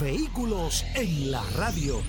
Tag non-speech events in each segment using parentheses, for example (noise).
Vehículos en la radio.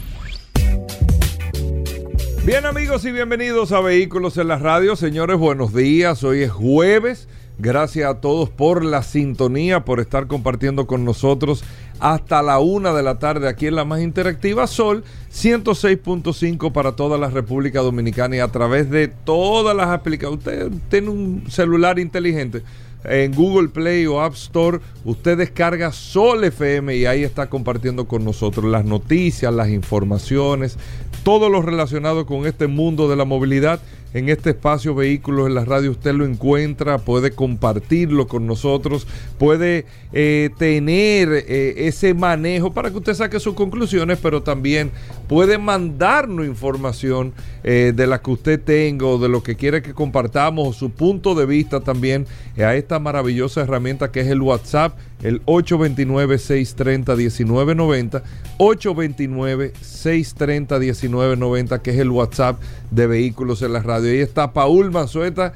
Bien amigos y bienvenidos a Vehículos en la radio. Señores, buenos días. Hoy es jueves. Gracias a todos por la sintonía, por estar compartiendo con nosotros hasta la una de la tarde aquí en la más interactiva Sol 106.5 para toda la República Dominicana y a través de todas las aplicaciones. Usted tiene un celular inteligente en Google Play o App Store, usted descarga Sol FM y ahí está compartiendo con nosotros las noticias, las informaciones, todo lo relacionado con este mundo de la movilidad. En este espacio Vehículos en la Radio usted lo encuentra, puede compartirlo con nosotros, puede eh, tener eh, ese manejo para que usted saque sus conclusiones, pero también puede mandarnos información eh, de la que usted tenga o de lo que quiere que compartamos o su punto de vista también a esta maravillosa herramienta que es el WhatsApp, el 829-630-1990, 829-630-1990, que es el WhatsApp de Vehículos en la Radio. Ahí está Paul Manzueta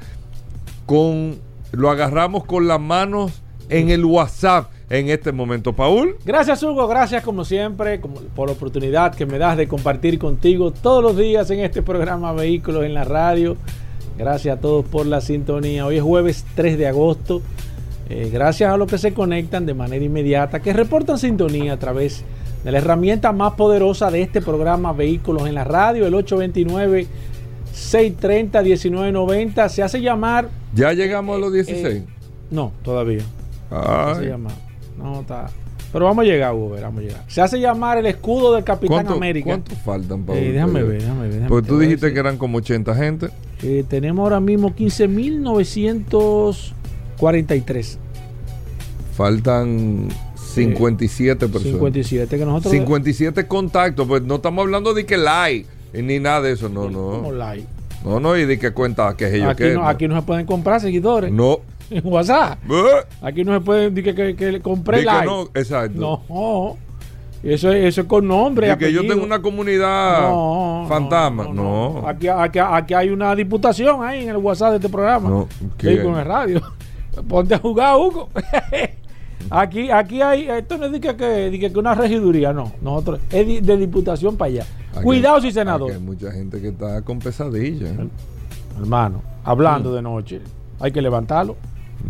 con, lo agarramos con las manos en el WhatsApp en este momento. Paul. Gracias Hugo, gracias como siempre por la oportunidad que me das de compartir contigo todos los días en este programa Vehículos en la Radio. Gracias a todos por la sintonía. Hoy es jueves 3 de agosto. Eh, gracias a los que se conectan de manera inmediata, que reportan sintonía a través de la herramienta más poderosa de este programa Vehículos en la Radio, el 829 630 1990. Se hace llamar. ¿Ya llegamos a los 16? Eh, no, todavía. Se hace llamar. No, está. Pero vamos a llegar, Hugo, vamos a llegar. Se hace llamar el escudo del Capitán América. ¿Cuántos faltan, Pablo? Eh, déjame ver, déjame ver. pues tú dijiste que eran como 80 gente. Eh, tenemos ahora mismo 15.943. Faltan 57 personas. 57 que nosotros. 57 contactos, pues no estamos hablando de que like ni nada de eso, no, no. Como like. No, no, y de que cuenta que es ellos aquí no, Aquí no se pueden comprar seguidores. No. (laughs) En WhatsApp. Aquí no se puede decir que, que, le compré like. no, exacto. No. Eso es, eso es con nombre. Y que yo tengo una comunidad fantasma. No. Aquí, aquí, aquí, hay una diputación ahí en el WhatsApp de este programa. No. ¿qué? con el radio. Ponte a jugar, Hugo. (laughs) aquí, aquí hay. Esto no es de que, que, que una regiduría, no. Nosotros. Es de, diputación para allá. Cuidado si senador. hay mucha gente que está con pesadillas. Hermano, hablando de noche. Hay que levantarlo.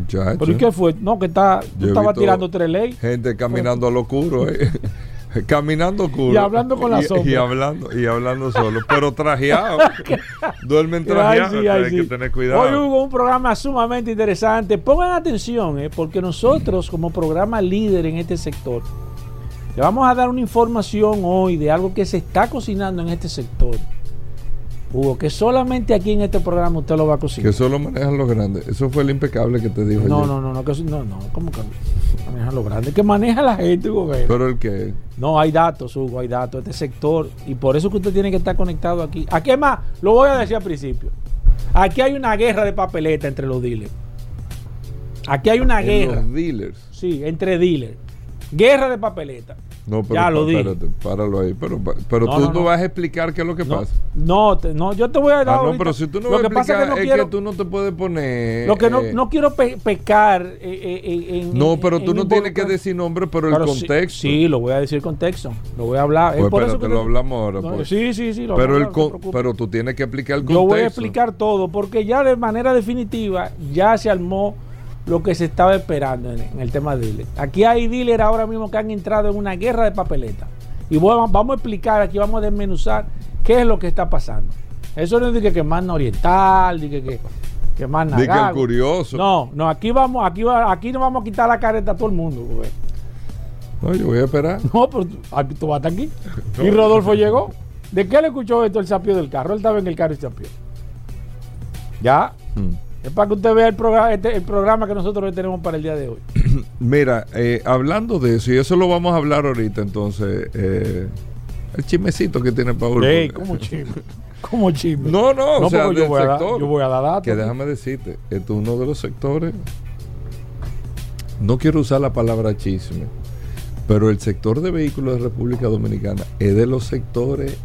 ¿Pero y qué fue? No, que está, estaba tirando tres leyes. Gente caminando a lo oscuro, eh. (laughs) (laughs) caminando oscuro. Y hablando con la sombra. Y, hablando, y hablando (laughs) solo, pero trajeado. (laughs) Duermen trajeados, hay que tener cuidado. Hoy hubo un programa sumamente interesante. Pongan atención, eh, porque nosotros, como programa líder en este sector, le vamos a dar una información hoy de algo que se está cocinando en este sector Hugo, que solamente aquí en este programa usted lo va a cocinar. Que solo manejan los grandes. Eso fue el impecable que te dijo. No, no, no, no, que, no, no, ¿cómo que manejan los grandes? Que maneja la gente, Hugo. Pero el que. No, hay datos, Hugo, hay datos. Este sector. Y por eso que usted tiene que estar conectado aquí. Aquí es más, lo voy a decir al principio. Aquí hay una guerra de papeleta entre los dealers. Aquí hay una guerra. Los dealers. Sí, entre dealers. Guerra de papeleta. No, pero ya lo dije. páralo ahí. Pero, pero tú no, vas a explicar qué es lo que pasa. No, no, yo te voy a dar. Ah, no, pero si tú no vas a explicar, es, que, tú no te puedes poner. Lo que no, eh, no quiero pecar eh, eh, en. No, pero tú no tienes que decir nombre, pero, el contexto. Sí, lo voy a decir contexto. Lo voy a hablar. Pues por eso que lo hablamos ahora. Pues. Sí, sí, sí. Lo pero, el pero tú tienes que explicar el contexto. Yo voy a explicar todo, porque ya de manera definitiva ya se armó lo que se estaba esperando en, el tema de dealer. Aquí hay dealers ahora mismo que han entrado en una guerra de papeleta. Y vamos, a explicar, aquí vamos a desmenuzar qué es lo que está pasando. Eso no es de que, más oriental, de que, que, que más nada. curioso. No, no, aquí vamos, aquí, aquí no vamos a quitar la careta a todo el mundo. No, yo voy a esperar. (laughs) No, pero tú, vas hasta aquí. Y Rodolfo llegó. ¿De qué le escuchó esto el sapio del carro? Él estaba en el carro y sapió. ¿Ya? Hmm. Es para que usted vea el programa, este, el programa que nosotros tenemos para el día de hoy. (clears throat) Mira, eh, hablando de eso, y eso lo vamos a hablar ahorita, entonces, eh, el chismecito que tiene Paul. Ey, ¿cómo chisme? (laughs) ¿Cómo chisme? No, no, No, o sea, yo voy dar- sector. yo voy a dar datos. Que déjame decirte, esto es uno de los sectores. No quiero usar la palabra chisme, pero el sector de vehículos de República Dominicana es de los sectores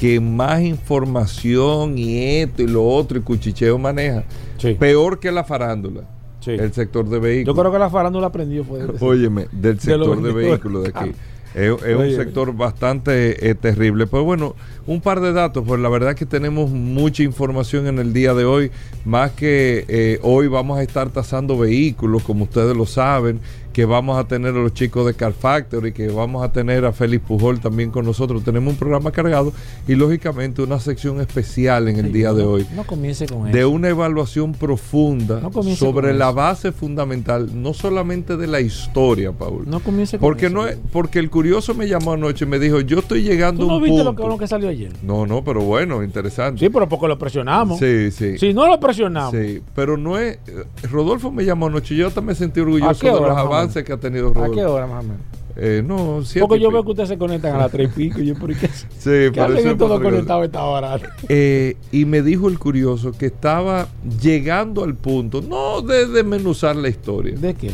que más información y esto y lo otro y cuchicheo maneja. Sí. Peor que la farándula. Sí. El sector de Yo vehículos. creo que la farándula aprendió fue de- (laughs) Óyeme, del de sector de, vendedores. vehículos de aquí. Es, es un sector bastante eh, terrible. Pues bueno, un par de datos, pues la verdad que tenemos mucha información en el día de hoy, más que eh, hoy vamos a estar tasando vehículos, como ustedes lo saben, que vamos a tener a los chicos de Car Factory, que vamos a tener a Félix Pujol también con nosotros. Tenemos un programa cargado y lógicamente una sección especial en el día de hoy No comience con de eso. una evaluación profunda No sobre la base fundamental, no solamente de la historia, Paul. No comience con porque eso. no es, porque el curioso me llamó anoche y me dijo, yo estoy llegando ¿Tú a no un viste lo punto. que, lo que salió ayer? No, no, pero bueno, interesante. Sí, pero porque lo presionamos. Sí, sí. Si no lo presionamos. Sí, pero no es. eh, Rodolfo me llamó anoche y yo también me sentí orgulloso de los avances que ha tenido ¿A Rodolfo. qué hora más o menos? Eh, no, siete Porque yo veo que ustedes se conectan a las tres y pico. y yo, (laughs) ¿por qué? Sí, ¿Qué por hacen eso es todos otra cosa. conectados a esta hora? (laughs) Eh, y me dijo el curioso que estaba llegando al punto, no de desmenuzar la historia, ¿De qué?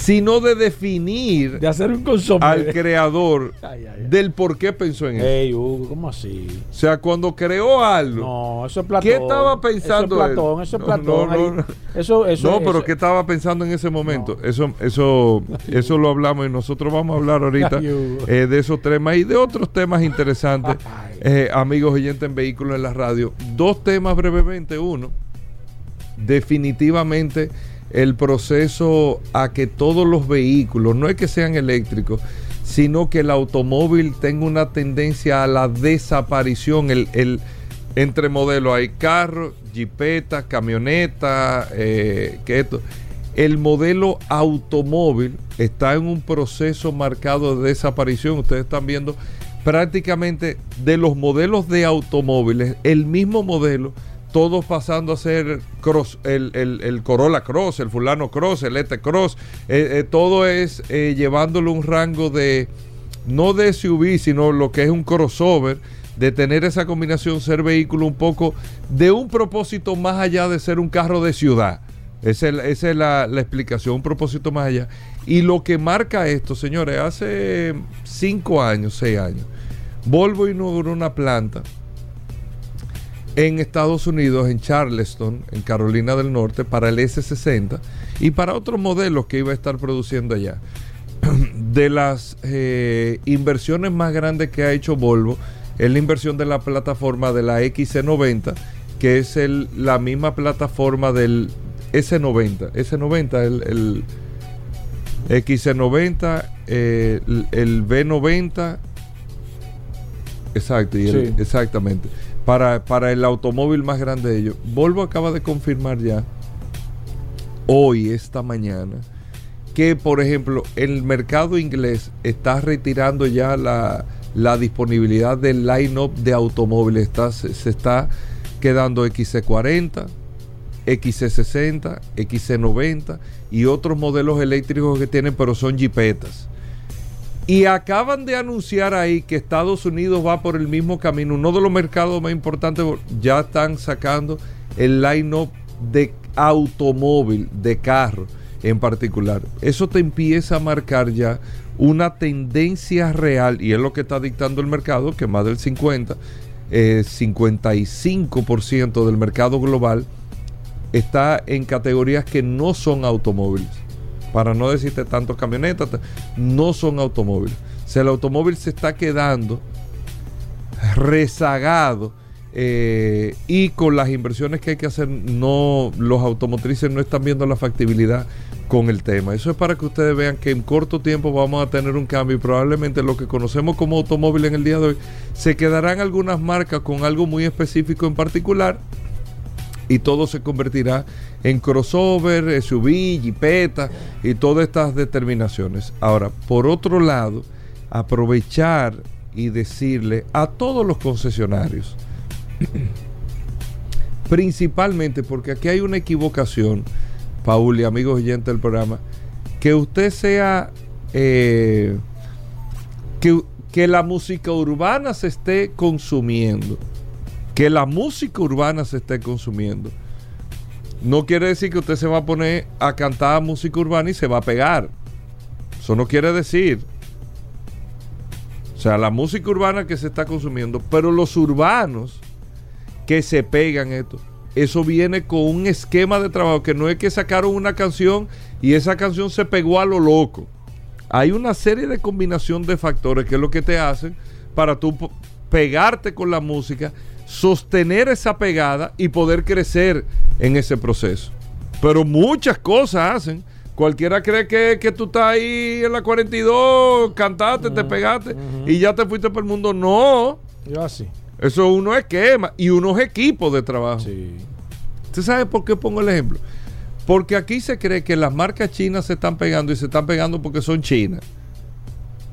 Sino de definir De hacer un al creador (laughs) Ay, ay, ay. del por qué pensó en eso. Ey, Hugo, ¿cómo así? O sea, cuando creó algo. No, eso es Platón. ¿Qué estaba pensando Eso es él? Platón, eso es Platón. no, ahí. no, no. Eso, eso, no, pero eso- ¿qué estaba pensando en ese momento? Eso, eso, (laughs) eso lo hablamos y nosotros vamos a hablar ahorita eh, de esos temas y de otros temas interesantes, (laughs) eh, amigos oyentes en vehículos en la radio. Dos temas brevemente. Uno, definitivamente el proceso a que todos los vehículos, no es que sean eléctricos, sino que el automóvil tenga una tendencia a la desaparición. El, el- entre modelos hay carros, jipetas, camionetas, eh, que esto. El modelo automóvil está en un proceso marcado de desaparición. Ustedes están viendo prácticamente de los modelos de automóviles, el mismo modelo, todos pasando a ser cross, el, el- el Corolla Cross, el fulano Cross, el ET Cross, eh, eh, todo es eh, llevándole un rango de, no de SUV, sino lo que es un crossover, de tener esa combinación, ser vehículo un poco de un propósito más allá de ser un carro de ciudad. Esa es, es la, la explicación, un propósito más allá. Y lo que marca esto, señores, hace cinco años, seis años, Volvo inauguró una planta en Estados Unidos, en Charleston, en Carolina del Norte, para el S60 y para otros modelos que iba a estar produciendo allá. (clears throat) De las eh, inversiones más grandes que ha hecho Volvo es la inversión de la plataforma de la XC90, que es el- la misma plataforma del S90. S90, el, el XC90, eh, el, el B90 Exacto, y el- Sí. exactamente. Para, para el automóvil más grande de ellos. Volvo acaba de confirmar ya, hoy, esta mañana, que por ejemplo el mercado inglés está retirando ya la, la disponibilidad del line-up de automóviles. Está, se, se está quedando XC40, XC60, XC90 y otros modelos eléctricos que tienen, pero son jipetas. Y acaban de anunciar ahí que Estados Unidos va por el mismo camino. Uno de los mercados más importantes ya están sacando el line-up de automóvil, de carro en particular. Eso te empieza a marcar ya una tendencia real y es lo que está dictando el mercado, que más del 50, eh, 55% del mercado global está en categorías que no son automóviles para no decirte tanto camionetas, no son automóviles. O sea, el automóvil se está quedando rezagado eh, y con las inversiones que hay que hacer, no, los automotrices no están viendo la factibilidad con el tema. Eso es para que ustedes vean que en corto tiempo vamos a tener un cambio y probablemente lo que conocemos como automóvil en el día de hoy se quedarán algunas marcas con algo muy específico en particular y todo se convertirá en crossover, SUV, jipeta y todas estas determinaciones. Ahora, por otro lado, aprovechar y decirle a todos los concesionarios, (clears throat) principalmente porque aquí hay una equivocación Paul y amigos oyentes del programa, que usted sea, eh, que la música urbana se esté consumiendo, que la música urbana se esté consumiendo. No quiere decir que usted se va a poner a cantar música urbana y se va a pegar. Eso no quiere decir. O sea, la música urbana que se está consumiendo, pero los urbanos que se pegan esto, eso viene con un esquema de trabajo que no es que sacaron una canción y esa canción se pegó a lo loco. Hay una serie de combinación de factores que es lo que te hacen para tú pegarte con la música, sostener esa pegada y poder crecer en ese proceso. Pero muchas cosas hacen. Cualquiera cree que, tú estás ahí en la 42, cantaste, te pegaste y ya te fuiste por el mundo. No. Yo así. Eso es unos esquemas y unos equipos de trabajo. Sí. ¿Usted sabe por qué pongo el ejemplo? Porque aquí se cree que las marcas chinas se están pegando y se están pegando porque son chinas.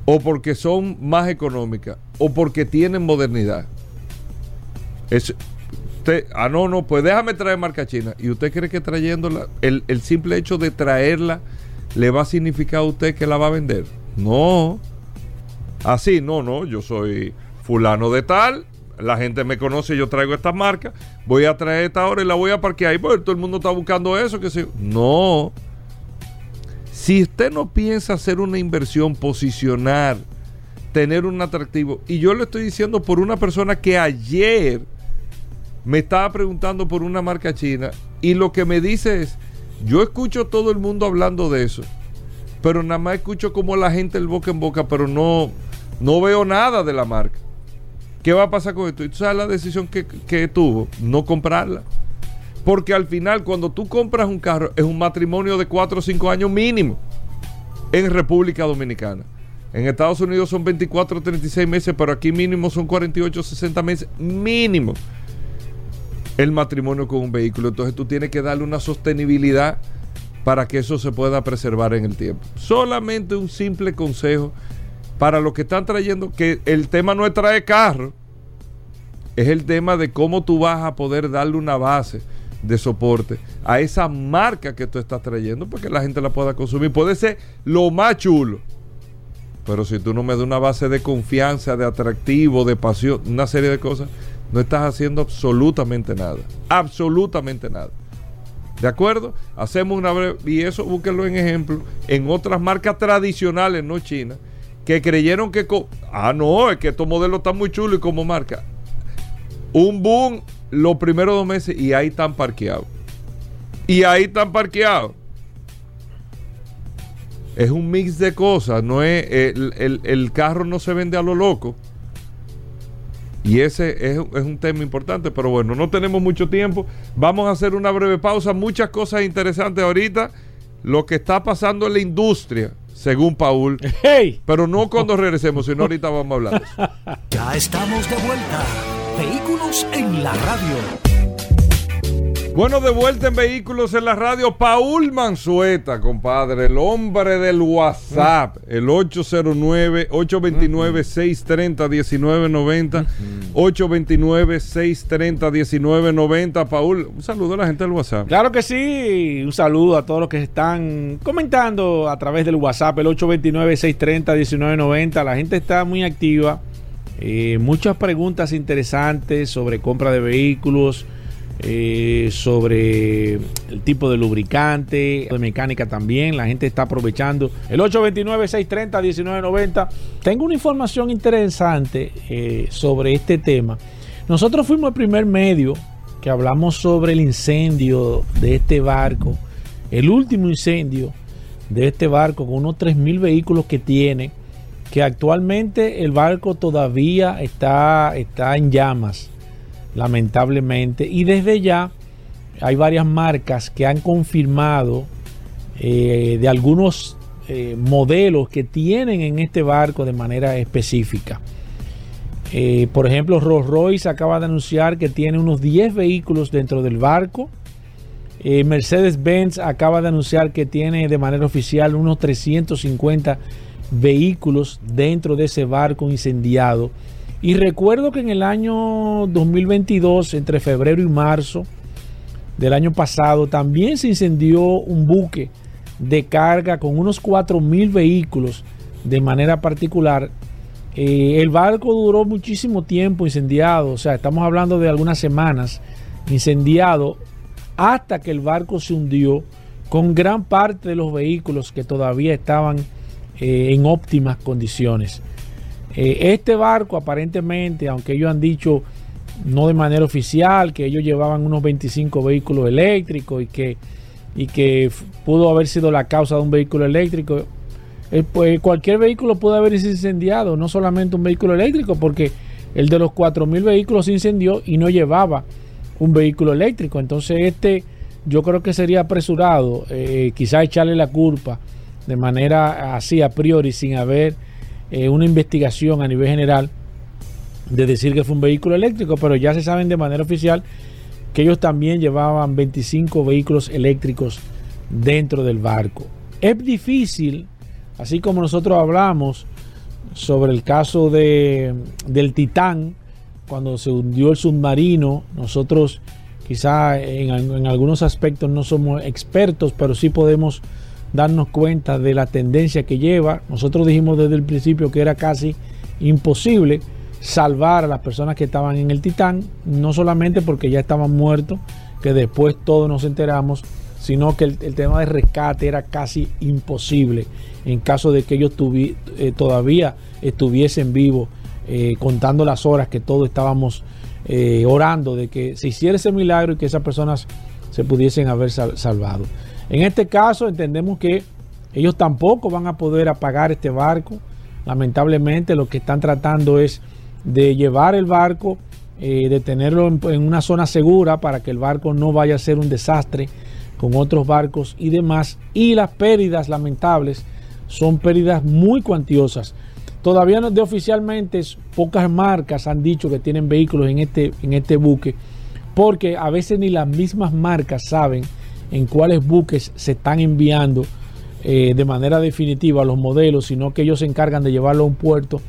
O porque son más económicas. O porque tienen modernidad. Usted, ah, no, no, pues déjame traer marca china. ¿Y usted cree que trayéndola, el, el simple hecho de traerla, le va a significar a usted que la va a vender? No. Así, no, no, yo soy fulano de tal, la gente me conoce, yo traigo esta marca, voy a traer esta hora y la voy a parquear ahí, porque todo el mundo está buscando eso, que No. Si usted no piensa hacer una inversión, posicionar, tener un atractivo, y yo le estoy diciendo por una persona que ayer me estaba preguntando por una marca china, y lo que me dice es, yo escucho todo el mundo hablando de eso, pero nada más escucho como la gente el boca en boca, pero no, no veo nada de la marca. ¿Qué va a pasar con esto? Y tú sabes la decisión que, tuvo, no comprarla. Porque al final, cuando tú compras un carro, es un matrimonio de 4 o 5 años mínimo en República Dominicana. En Estados Unidos son 24 o 36 meses, pero aquí mínimo son 48 o 60 meses mínimo el matrimonio con un vehículo. Entonces tú tienes que darle una sostenibilidad para que eso se pueda preservar en el tiempo. Solamente un simple consejo para los que están trayendo, que el tema no es traer carro, es el tema de cómo tú vas a poder darle una base de soporte a esa marca que tú estás trayendo para que la gente la pueda consumir. Puede ser lo más chulo, pero si tú no me das una base de confianza, de atractivo, de pasión, una serie de cosas, no estás haciendo absolutamente nada. Absolutamente nada. ¿De acuerdo? Hacemos una breve, y eso búsquenlo en ejemplo en otras marcas tradicionales, no chinas, que creyeron que... Ah, no, es que estos modelos están muy chulos y como marca. Un boom los primeros dos meses y ahí están parqueados. Y ahí están parqueados. Es un mix de cosas, no es el, carro no se vende a lo loco. Y ese es, es, un tema importante, pero bueno, no tenemos mucho tiempo. Vamos a hacer una breve pausa. Muchas cosas interesantes ahorita. Lo que está pasando en la industria según Paul. Pero no cuando regresemos, sino ahorita vamos a hablar. Ya estamos de vuelta. Vehículos en la radio. Bueno, de vuelta en Vehículos en la Radio, Paul Manzueta, compadre, el hombre del WhatsApp, el 809-829-630-1990, 829-630-1990. Paul, un saludo a la gente del WhatsApp. Claro que sí, un saludo a todos los que están comentando a través del WhatsApp, el 829-630-1990. La gente está muy activa, eh, muchas preguntas interesantes sobre compra de vehículos eh, sobre el tipo de lubricante, de mecánica también. La gente está aprovechando. El 829-630-1990. Tengo una información interesante eh, sobre este tema. Nosotros fuimos el primer medio que hablamos sobre el incendio de este barco. El último incendio de este barco con unos 3.000 vehículos que tiene. Que actualmente el barco todavía está, está en llamas lamentablemente. Y desde ya hay varias marcas que han confirmado eh, de algunos eh, modelos que tienen en este barco de manera específica. Eh, por ejemplo, Rolls Royce acaba de anunciar que tiene unos 10 vehículos dentro del barco. Mercedes-Benz acaba de anunciar que tiene de manera oficial unos 350 vehículos dentro de ese barco incendiado. Y recuerdo que en el año 2022, entre febrero y marzo, del año pasado, también se incendió un buque de carga con unos 4.000 vehículos de manera particular. Eh, el barco duró muchísimo tiempo incendiado, o sea, estamos hablando de algunas semanas incendiado hasta que el barco se hundió con gran parte de los vehículos que todavía estaban eh, en óptimas condiciones. Eh, este barco aparentemente, aunque ellos han dicho no de manera oficial, que ellos llevaban unos 25 vehículos eléctricos y que, y que pudo haber sido la causa de un vehículo eléctrico, eh, pues cualquier vehículo puede haber incendiado, no solamente un vehículo eléctrico, porque el de los 4.000 vehículos se incendió y no llevaba un vehículo eléctrico. Entonces este yo creo que sería apresurado eh, quizás echarle la culpa de manera así a priori sin haber eh, una investigación a nivel general de decir que fue un vehículo eléctrico, pero ya se saben de manera oficial que ellos también llevaban 25 vehículos eléctricos dentro del barco. Es difícil, así como nosotros hablamos sobre el caso de, del Titán, cuando se hundió el submarino, nosotros quizá en, en, algunos aspectos no somos expertos, pero sí podemos darnos cuenta de la tendencia que lleva. Nosotros dijimos desde el principio que era casi imposible salvar a las personas que estaban en el Titán, no solamente porque ya estaban muertos, que después todos nos enteramos, sino que el, el tema de rescate era casi imposible en caso de que ellos tuvi, eh, todavía estuviesen vivos, eh, contando las horas que todos estábamos eh, orando de que se hiciera ese milagro y que esas personas se pudiesen haber sal salvado. En este caso entendemos que ellos tampoco van a poder apagar este barco. Lamentablemente lo que están tratando es de llevar el barco, eh, de tenerlo en, una zona segura para que el barco no vaya a ser un desastre con otros barcos y demás. Y las pérdidas lamentables son pérdidas muy cuantiosas. Todavía no de oficialmente pocas marcas han dicho que tienen vehículos en este, en este buque, porque a veces ni las mismas marcas saben en cuáles buques se están enviando eh, de manera definitiva los modelos, sino que ellos se encargan de llevarlo a un puerto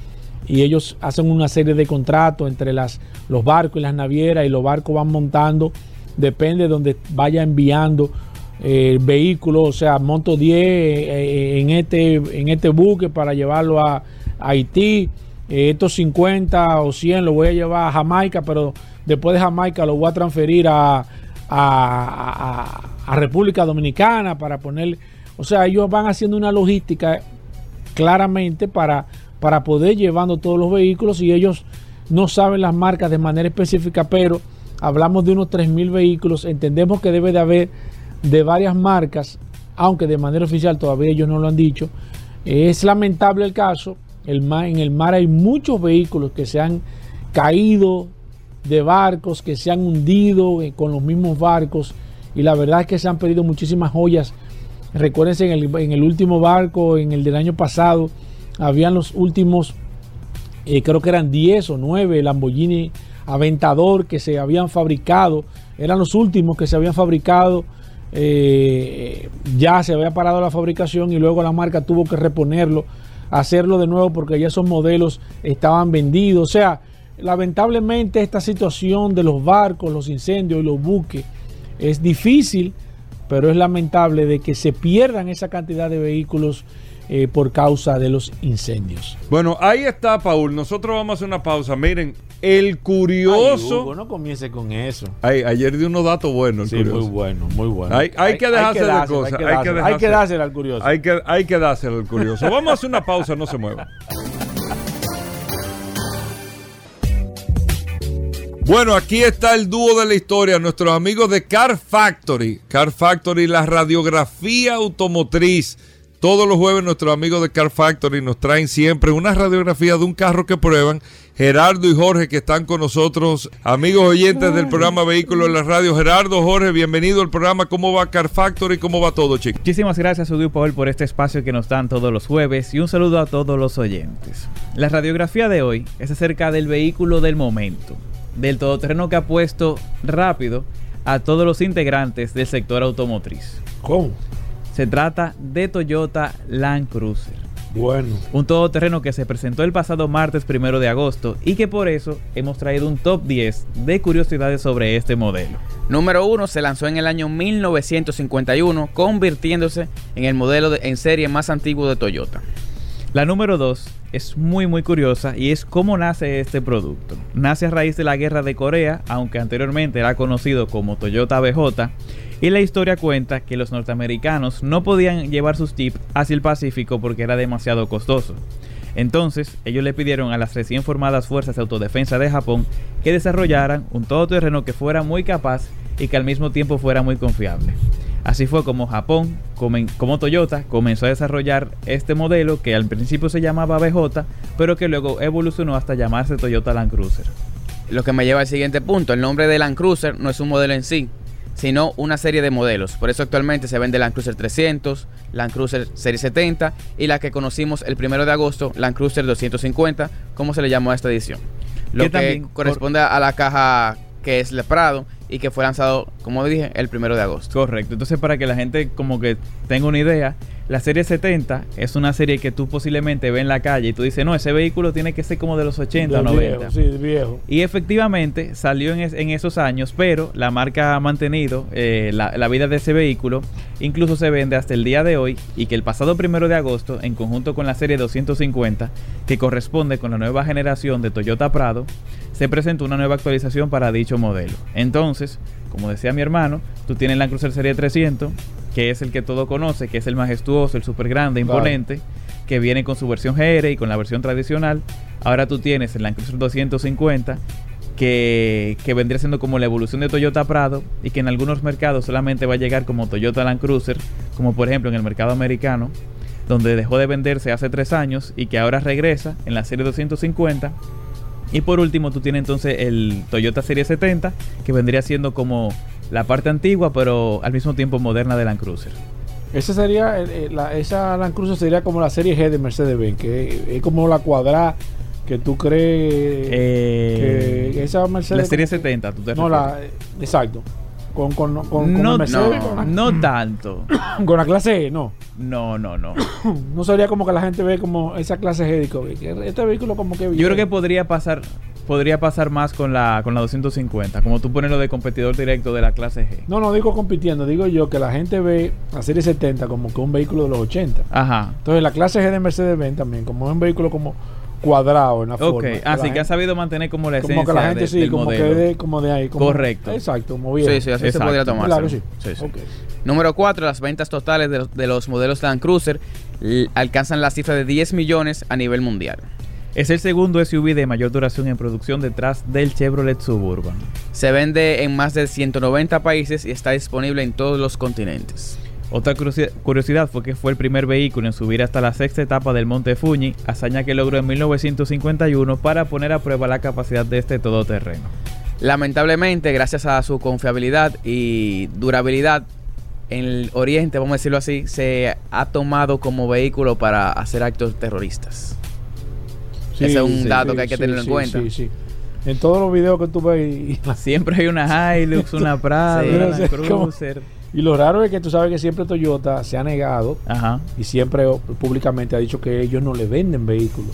y ellos hacen una serie de contratos entre las, los barcos y las navieras y los barcos van montando, depende de donde vaya enviando eh, el vehículo, o sea, monto 10 eh, en, este, en este buque para llevarlo a, Haití, estos 50 o 100 lo voy a llevar a Jamaica, pero después de Jamaica lo voy a transferir a, a, a República Dominicana para poner, o sea, ellos van haciendo una logística claramente para para poder llevando todos los vehículos y ellos no saben las marcas de manera específica, pero hablamos de unos 3.000 vehículos, entendemos que debe de haber de varias marcas, aunque de manera oficial todavía ellos no lo han dicho. Es lamentable el caso, el mar, en el mar hay muchos vehículos que se han caído de barcos, que se han hundido eh, con los mismos barcos y la verdad es que se han perdido muchísimas joyas. Recuérdense en el, en el último barco, en el del año pasado, habían los últimos, eh, creo que eran 10 o 9 Lamborghini Aventador que se habían fabricado, eran los últimos que se habían fabricado, eh, ya se había parado la fabricación y luego la marca tuvo que reponerlo, hacerlo de nuevo porque ya esos modelos estaban vendidos, o sea, lamentablemente esta situación de los barcos, los incendios y los buques es difícil, pero es lamentable de que se pierdan esa cantidad de vehículos eh, por causa de los incendios. Bueno, ahí está, Paul. Nosotros vamos a hacer una pausa. Miren, el curioso. Ay, Hugo, no comience con eso. Ay, ayer di unos datos buenos. Sí, muy bueno, muy bueno. Hay, hay, hay que dejarse de cosas. Hay que, dársela al curioso. Hay que, hay que dársela al curioso. vamos a hacer una pausa, no se muevan. Bueno, aquí está el dúo de la historia, nuestros amigos de Car Factory. Car Factory, la radiografía automotriz todos los jueves nuestros amigos de Car Factory nos traen siempre una radiografía de un carro que prueban. Gerardo y Jorge que están con nosotros, amigos oyentes del programa Vehículos en la Radio. Gerardo, Jorge, bienvenido al programa. ¿Cómo va Car Factory? ¿Cómo va todo, chicos? Muchísimas gracias, Udio Paul, por este espacio que nos dan todos los jueves y un saludo a todos los oyentes. La radiografía de hoy es acerca del vehículo del momento, del todoterreno que ha puesto rápido a todos los integrantes del sector automotriz. ¿Cómo? Se trata de Toyota Land Cruiser. Bueno. Un todoterreno que se presentó el pasado martes primero de agosto y que por eso hemos traído un top 10 de curiosidades sobre este modelo. Número 1 se lanzó en el año 1951, convirtiéndose en el modelo de- en serie más antiguo de Toyota. La número 2 es muy muy curiosa y es cómo nace este producto. Nace a raíz de la guerra de Corea, aunque anteriormente era conocido como Toyota BJ, y la historia cuenta que los norteamericanos no podían llevar sus jeeps hacia el Pacífico porque era demasiado costoso. Entonces, ellos le pidieron a las recién formadas fuerzas de autodefensa de Japón que desarrollaran un todoterreno que fuera muy capaz y que al mismo tiempo fuera muy confiable. Así fue como Japón, como Toyota, comenzó a desarrollar este modelo que al principio se llamaba BJ, pero que luego evolucionó hasta llamarse Toyota Land Cruiser. Lo que me lleva al siguiente punto. El nombre de Land Cruiser no es un modelo en sí, sino una serie de modelos. Por eso actualmente se vende Land Cruiser 300, Land Cruiser Serie 70 y la que conocimos el primero de agosto, Land Cruiser 250, como se le llamó a esta edición. Lo Que que, también- corresponde a la caja que es el Prado y que fue lanzado, como dije, el primero de agosto. Correcto. Entonces, para que la gente como que tenga una idea, la serie 70 es una serie que tú posiblemente ves en la calle y tú dices, no, ese vehículo tiene que ser como de los 80 o Del 90. Viejo, sí, viejo. Y efectivamente salió en, es- en esos años, pero la marca ha mantenido eh, la, la vida de ese vehículo. Incluso se vende hasta el día de hoy y que el pasado primero de agosto, en conjunto con la serie 250, que corresponde con la nueva generación de Toyota Prado, se presentó una nueva actualización para dicho modelo. Entonces, como decía mi hermano, tú tienes la Cruiser Serie 300, que es el que todo conoce, que es el majestuoso, el super grande, Claro. imponente, que viene con su versión GR y con la versión tradicional. Ahora tú tienes el Land Cruiser 250, que, que vendría siendo como la evolución de Toyota Prado y que en algunos mercados solamente va a llegar como Toyota Land Cruiser, como por ejemplo en el mercado americano, donde dejó de venderse hace tres años y que ahora regresa en la serie 250. Y por último tú tienes entonces el Toyota Serie 70, que vendría siendo como la parte antigua, pero al mismo tiempo moderna de Land Cruiser. Esa sería, eh, eh, la, esa Land Cruiser sería como la serie G de Mercedes-Benz, que es como la cuadrada que tú crees Eh, que esa Mercedes... la Serie 70, tú te No, refieres. la, exacto. Con, con, con, con no, no, no tanto. (coughs) con la clase E, no. No, no, no. (coughs) No sería como que la gente ve como esa clase G, que este vehículo como que... Yo creo que podría pasar podría pasar más con la con la 250, como tú pones lo de competidor directo de la clase G. No, no digo compitiendo, digo yo que la gente ve la serie 70 como que un vehículo de los 80. Ajá. Entonces la clase G de Mercedes-Benz también, como un vehículo como cuadrado en la Ok, forma. así la que ha sabido mantener como la esencia como que la gente de- sí, del como modelo. que de, como de ahí. como- Correcto. Exacto, bien. Sí, sí, así se podría tomar. Claro, sí. Sí, sí. Ok. Número 4, las ventas totales de los, de los modelos Land Cruiser alcanzan la cifra de 10 millones a nivel mundial. Es el segundo SUV de mayor duración en producción detrás del Chevrolet Suburban. Se vende en más de 190 países y está disponible en todos los continentes. Otra curiosi- curiosidad fue que fue el primer vehículo en subir hasta la sexta etapa del Monte Fuji, hazaña que logró en 1951 para poner a prueba la capacidad de este todoterreno. Lamentablemente, gracias a su confiabilidad y durabilidad, en el Oriente, vamos a decirlo así, se ha tomado como vehículo para hacer actos terroristas. Ese es un dato que hay que tenerlo en cuenta. Sí, sí. En todos los videos que tú ves y, Siempre hay una (laughs) Hilux, una Prado, Sí. una (laughs) cómo- Cruiser. Y lo raro es que tú sabes que siempre Toyota se ha negado Ajá. y siempre públicamente ha dicho que ellos no le venden vehículos.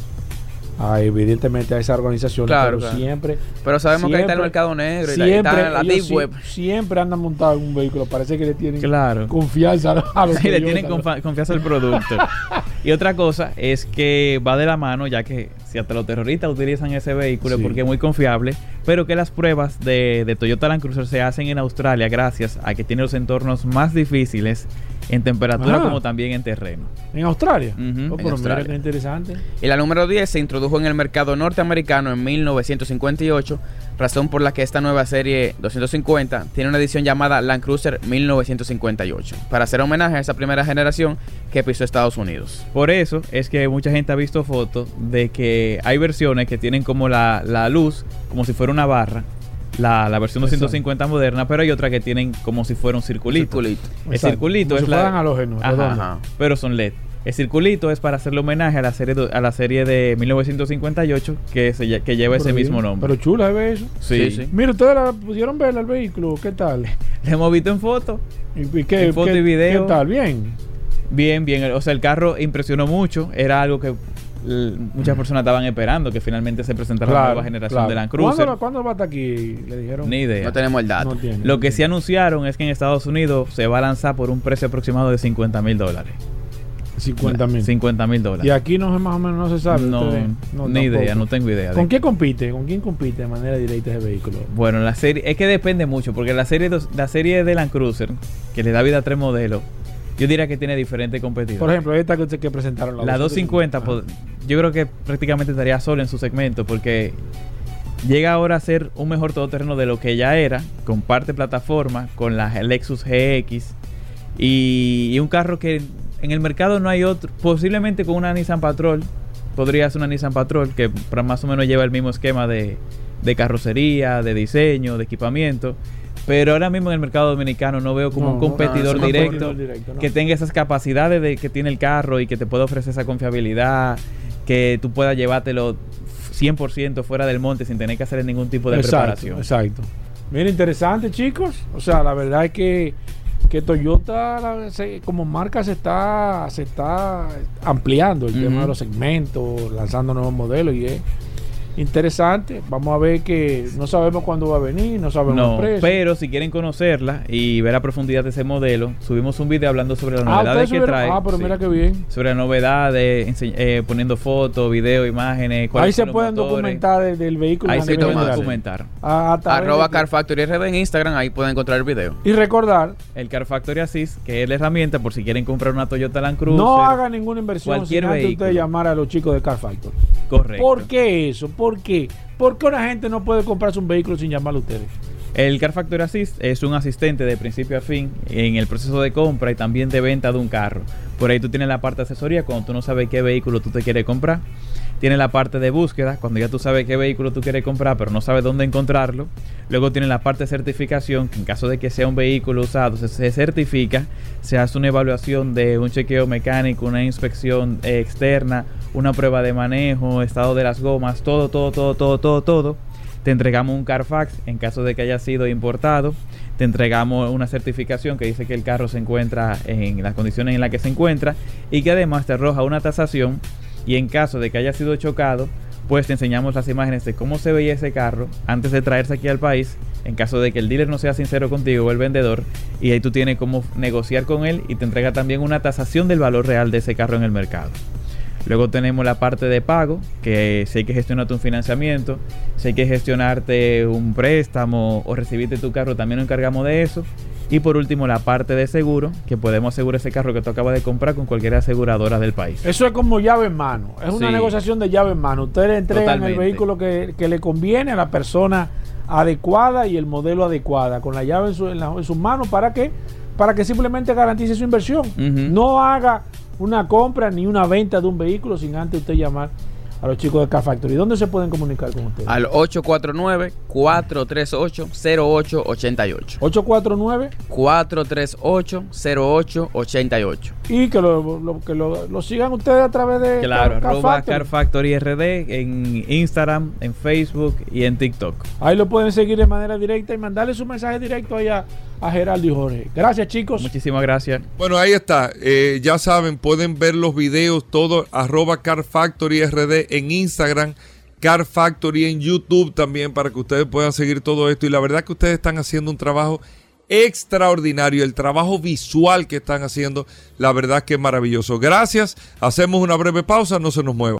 A, evidentemente a esa organización, Claro, pero claro. siempre Pero sabemos que ahí está el mercado negro y siempre, está la deep web. siempre andan montados en un vehículo. Parece que le tienen Claro. confianza a (laughs) los Sí, le tienen confianza al producto. (laughs) y otra cosa es que va de la mano, ya que si hasta los terroristas utilizan ese vehículo Sí. porque es muy confiable, pero que las pruebas de, de Toyota Land Cruiser se hacen en Australia gracias a que tiene los entornos más difíciles en temperatura Ah. como también en terreno. En Australia. Oh, En mira Australia. qué interesante. Y la número 10 se introdujo en el mercado norteamericano en 1958, razón por la que esta nueva serie 250 tiene una edición llamada Land Cruiser 1958, para hacer homenaje a esa primera generación que pisó Estados Unidos. Por eso es que mucha gente ha visto fotos de que hay versiones que tienen como la, la luz, como si fuera una barra, la, la versión Exacto. 250 moderna, pero hay otras que tienen como si fuera un circulito. Circulito. El Exacto. circulito Como es si la- halógenos, Ajá. Ajá. pero son LED. El circulito es para hacerle homenaje a la serie do- a la serie de 1958 que se que lleva ese mismo nombre. Pero chula, ¿ves eso? sí. Sí, sí. Mira, ustedes la pudieron ver el vehículo, ¿qué tal? (laughs) Le hemos visto en foto. ¿Y, y qué, En foto qué- y video. ¿Qué tal? Bien. Bien, bien. O sea, el carro impresionó mucho. Era algo que muchas personas estaban esperando, que finalmente se presentara la nueva generación claro. de Land Cruiser. ¿Cuándo, cuándo va a estar aquí? Le dijeron. Ni idea. No tenemos el dato. No tiene, Lo no que sí anunciaron es que en Estados Unidos se va a lanzar por un precio aproximado de 50 mil dólares. 50 mil. 50 mil Y dólares. aquí no más o menos no se sabe. No, ustedes- ni idea, no tengo idea. de- ¿Con qué compite? ¿Con quién compite de manera directa ese vehículo? Bueno, la serie, es que depende mucho, porque la serie, dos- la serie de Land Cruiser, que le da vida a tres modelos, yo diría que tiene diferentes competidores. Por ejemplo, esta que, que presentaron. la 250, Ajá. pod- yo creo que prácticamente estaría solo en su segmento, porque llega ahora a ser un mejor todoterreno de lo que ya era, comparte plataforma con la Lexus GX y, y un carro que en el mercado no hay otro, posiblemente con una Nissan Patrol, podría ser una Nissan Patrol que más o menos lleva el mismo esquema de, de carrocería, de diseño, de equipamiento. Pero ahora mismo en el mercado dominicano no veo como No, un competidor no, directo competidor directo, no. que tenga esas capacidades de que tiene el carro y que te pueda ofrecer esa confiabilidad, que tú puedas llevártelo 100% fuera del monte sin tener que hacer ningún tipo de exacto, preparación. Exacto. Mira, interesante, chicos. O sea, la verdad es que, que Toyota la- se- como marca se está, se está ampliando el tema de los segmentos, lanzando nuevos modelos y es interesante. Vamos a ver que no sabemos cuándo va a venir, no sabemos No, el precio. pero si quieren conocerla y ver la profundidad de ese modelo, subimos un video hablando sobre las ah, novedades que trae. ah, pero sí. mira qué bien. Sobre las novedades, eh, poniendo fotos, videos, imágenes. Ahí se pueden motores. documentar del, del vehículo. Ahí se pueden documentar. Ah, a través Arroba Car Factory RD en Instagram, ahí pueden encontrar el video. Y recordar, El Car Factory Assist, que es la herramienta por si quieren comprar una Toyota Land Cruiser. no hagan ninguna inversión cualquier sin antes vehículo. usted llamar a los chicos de Car Factory. Correcto. ¿Por qué eso? ¿Por qué? ¿Por qué una gente no puede comprarse un vehículo sin llamarlo a ustedes? El Car Factory Assist es un asistente de principio a fin en el proceso de compra y también de venta de un carro. Por ahí tú tienes la parte de asesoría cuando tú no sabes qué vehículo tú te quieres comprar. Tienes la parte de búsqueda cuando ya tú sabes qué vehículo tú quieres comprar pero no sabes dónde encontrarlo. Luego tienes la parte de certificación que en caso de que sea un vehículo usado se, se certifica, se hace una evaluación de un chequeo mecánico, una inspección eh, externa, una prueba de manejo, estado de las gomas, todo, todo, todo, todo, todo, todo. Te entregamos un Carfax en caso de que haya sido importado. Te entregamos una certificación que dice que el carro se encuentra en las condiciones en las que se encuentra y que además te arroja una tasación. Y en caso de que haya sido chocado, pues te enseñamos las imágenes de cómo se veía ese carro antes de traerse aquí al país. En caso de que el dealer no sea sincero contigo o el vendedor, y ahí tú tienes cómo negociar con él y te entrega también una tasación del valor real de ese carro en el mercado. Luego tenemos la parte de pago, que si hay que gestionarte un financiamiento, si hay que gestionarte un préstamo o recibirte tu carro, también nos encargamos de eso. Y por último, la parte de seguro, que podemos asegurar ese carro que tú acabas de comprar con cualquier aseguradora del país. Eso es como llave en mano. Es una Sí. negociación de llave en mano. Ustedes le entregan Totalmente. el vehículo que, que le conviene a la persona adecuada y el modelo adecuada, con la llave en, su- en la- en sus manos. ¿Para qué? Para que simplemente garantice su inversión. No haga una compra ni una venta de un vehículo sin antes usted llamar a los chicos de Car Factory. ¿Dónde se pueden comunicar con ustedes? Al 849-438-0888. 849 438-0888. y que lo, lo- que lo, lo sigan ustedes a través de Claro, Car- Car arroba Factory. Car Factory RD en Instagram, en Facebook y en TikTok. Ahí lo pueden seguir de manera directa y mandarle su mensaje directo ahí a, a Geraldo y Jorge. Gracias, chicos. Muchísimas gracias. Bueno, ahí está. Eh, ya saben, pueden ver los videos, todo, arroba Car Factory RD en Instagram, Car Factory en YouTube también, para que ustedes puedan seguir todo esto. Y la verdad que ustedes están haciendo un trabajo extraordinario. El trabajo visual que están haciendo, la verdad que es maravilloso. Gracias. Hacemos una breve pausa, no se nos mueva.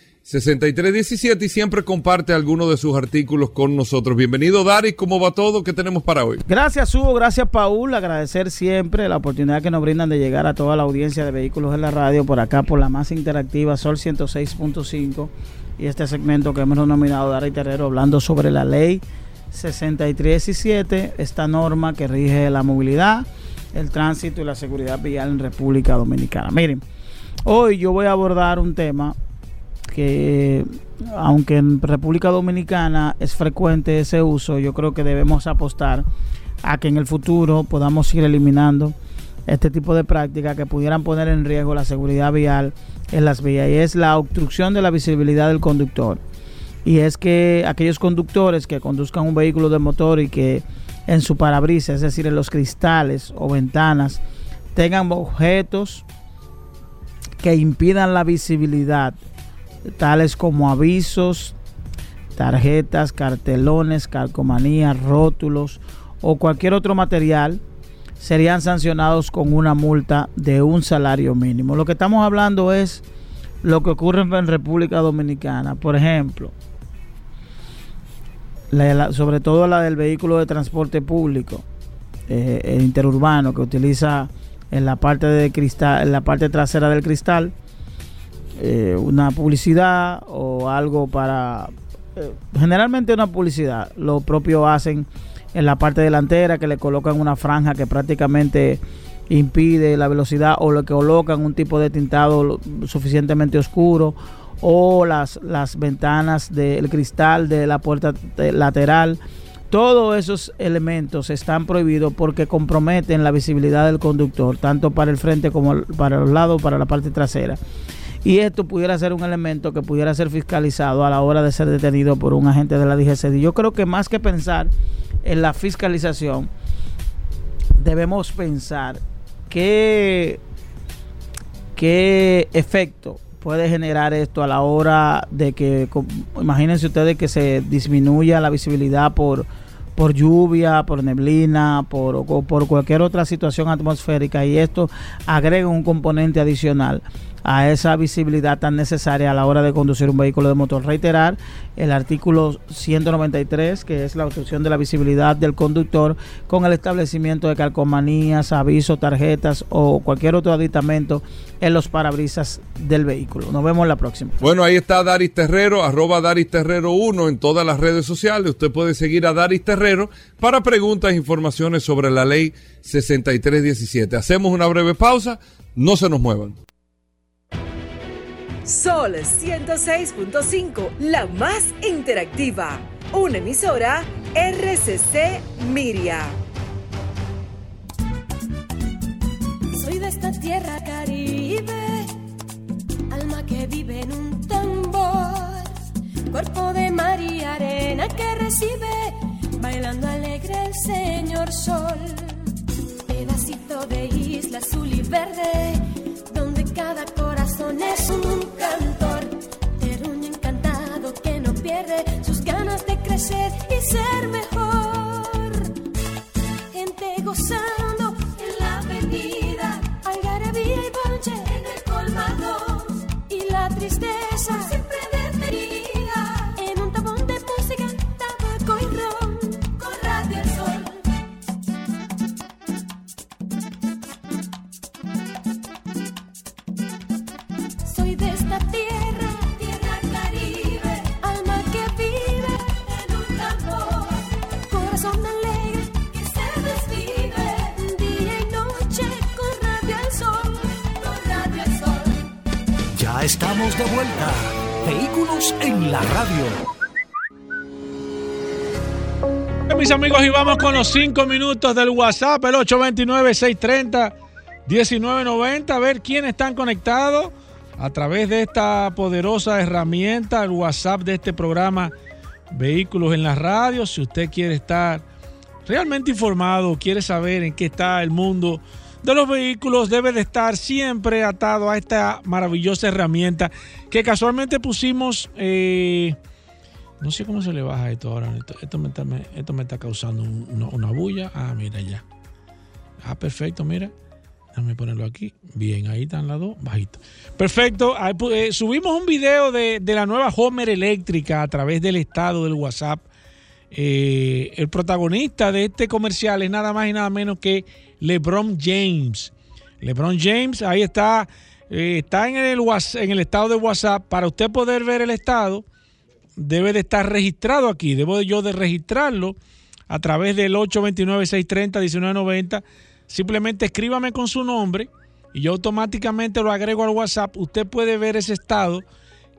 6317 y siempre comparte algunos de sus artículos con nosotros. Bienvenido Daris, ¿cómo va todo? ¿Qué tenemos para hoy? Gracias Hugo, gracias Paul, agradecer siempre la oportunidad que nos brindan de llegar a toda la audiencia de vehículos en la radio por acá por la más interactiva Sol 106.5 y este segmento que hemos denominado Dari Terrero hablando sobre la ley 6317, esta norma que rige la movilidad, el tránsito y la seguridad vial en República Dominicana. Miren, hoy yo voy a abordar un tema que aunque en República Dominicana es frecuente ese uso, yo creo que debemos apostar a que en el futuro podamos ir eliminando este tipo de prácticas que pudieran poner en riesgo la seguridad vial en las vías y es la obstrucción de la visibilidad del conductor. Y es que aquellos conductores que conduzcan un vehículo de motor y que en su parabrisas, es decir, en los cristales o ventanas, tengan objetos que impidan la visibilidad, tales como avisos, tarjetas, cartelones, calcomanías, rótulos o cualquier otro material, serían sancionados con una multa de un salario mínimo. Lo que estamos hablando es lo que ocurre en República Dominicana. Por ejemplo, sobre todo la del vehículo de transporte público, eh, el interurbano que utiliza en la parte de cristal, en la parte trasera del cristal, eh, una publicidad o algo para eh, generalmente una publicidad. Lo propio hacen en la parte delantera que le colocan una franja que prácticamente impide la velocidad o le colocan un tipo de tintado suficientemente oscuro o las, las ventanas del cristal de la puerta lateral. Todos esos elementos están prohibidos porque comprometen la visibilidad del conductor, tanto para el frente como para los lados, para la parte trasera. Y esto pudiera ser un elemento que pudiera ser fiscalizado a la hora de ser detenido por un agente de la DGCD. Yo creo que más que pensar en la fiscalización, debemos pensar qué, qué efecto puede generar esto a la hora de que, imagínense ustedes que se disminuya la visibilidad por, por lluvia, por neblina, por, por cualquier otra situación atmosférica y esto agrega un componente adicional a esa visibilidad tan necesaria a la hora de conducir un vehículo de motor. Reiterar el artículo 193, que es la obstrucción de la visibilidad del conductor con el establecimiento de calcomanías, avisos, tarjetas o cualquier otro aditamento en los parabrisas del vehículo. Nos vemos la próxima. Bueno, ahí está Daris Terrero, arroba Daris Terrero 1 en todas las redes sociales. Usted puede seguir a Daris Terrero para preguntas e informaciones sobre la ley 6317. Hacemos una breve pausa, no se nos muevan. Sol 106.5, la más interactiva. Una emisora RCC Miria. Soy de esta tierra caribe, alma que vive en un tambor, cuerpo de mar y arena que recibe, bailando alegre el señor sol, pedacito de isla azul y verde cada corazón es un cantor, terruño encantado que no pierde sus ganas de crecer y ser mejor. Gente gozando estamos de vuelta. Vehículos en la radio. Mis amigos, y vamos con los 5 minutos del WhatsApp, el 829-630-1990. A ver quiénes están conectados a través de esta poderosa herramienta, el WhatsApp de este programa Vehículos en la radio. Si usted quiere estar realmente informado, quiere saber en qué está el mundo de los vehículos debe de estar siempre atado a esta maravillosa herramienta que casualmente pusimos. Eh, no sé cómo se le baja esto ahora. Esto, me, está, esto me está causando una, bulla. Ah, mira ya. Ah, perfecto, mira. Déjame ponerlo aquí. Bien, ahí están las dos, bajito. Perfecto. Eh, subimos un video de, la nueva Homer eléctrica a través del estado del WhatsApp. Eh, el protagonista de este comercial es nada más y nada menos que LeBron James. LeBron James, ahí está, eh, está en el, en el estado de WhatsApp. Para usted poder ver el estado, debe de estar registrado aquí. Debo yo de registrarlo a través del 829-630-1990. Simplemente escríbame con su nombre y yo automáticamente lo agrego al WhatsApp. Usted puede ver ese estado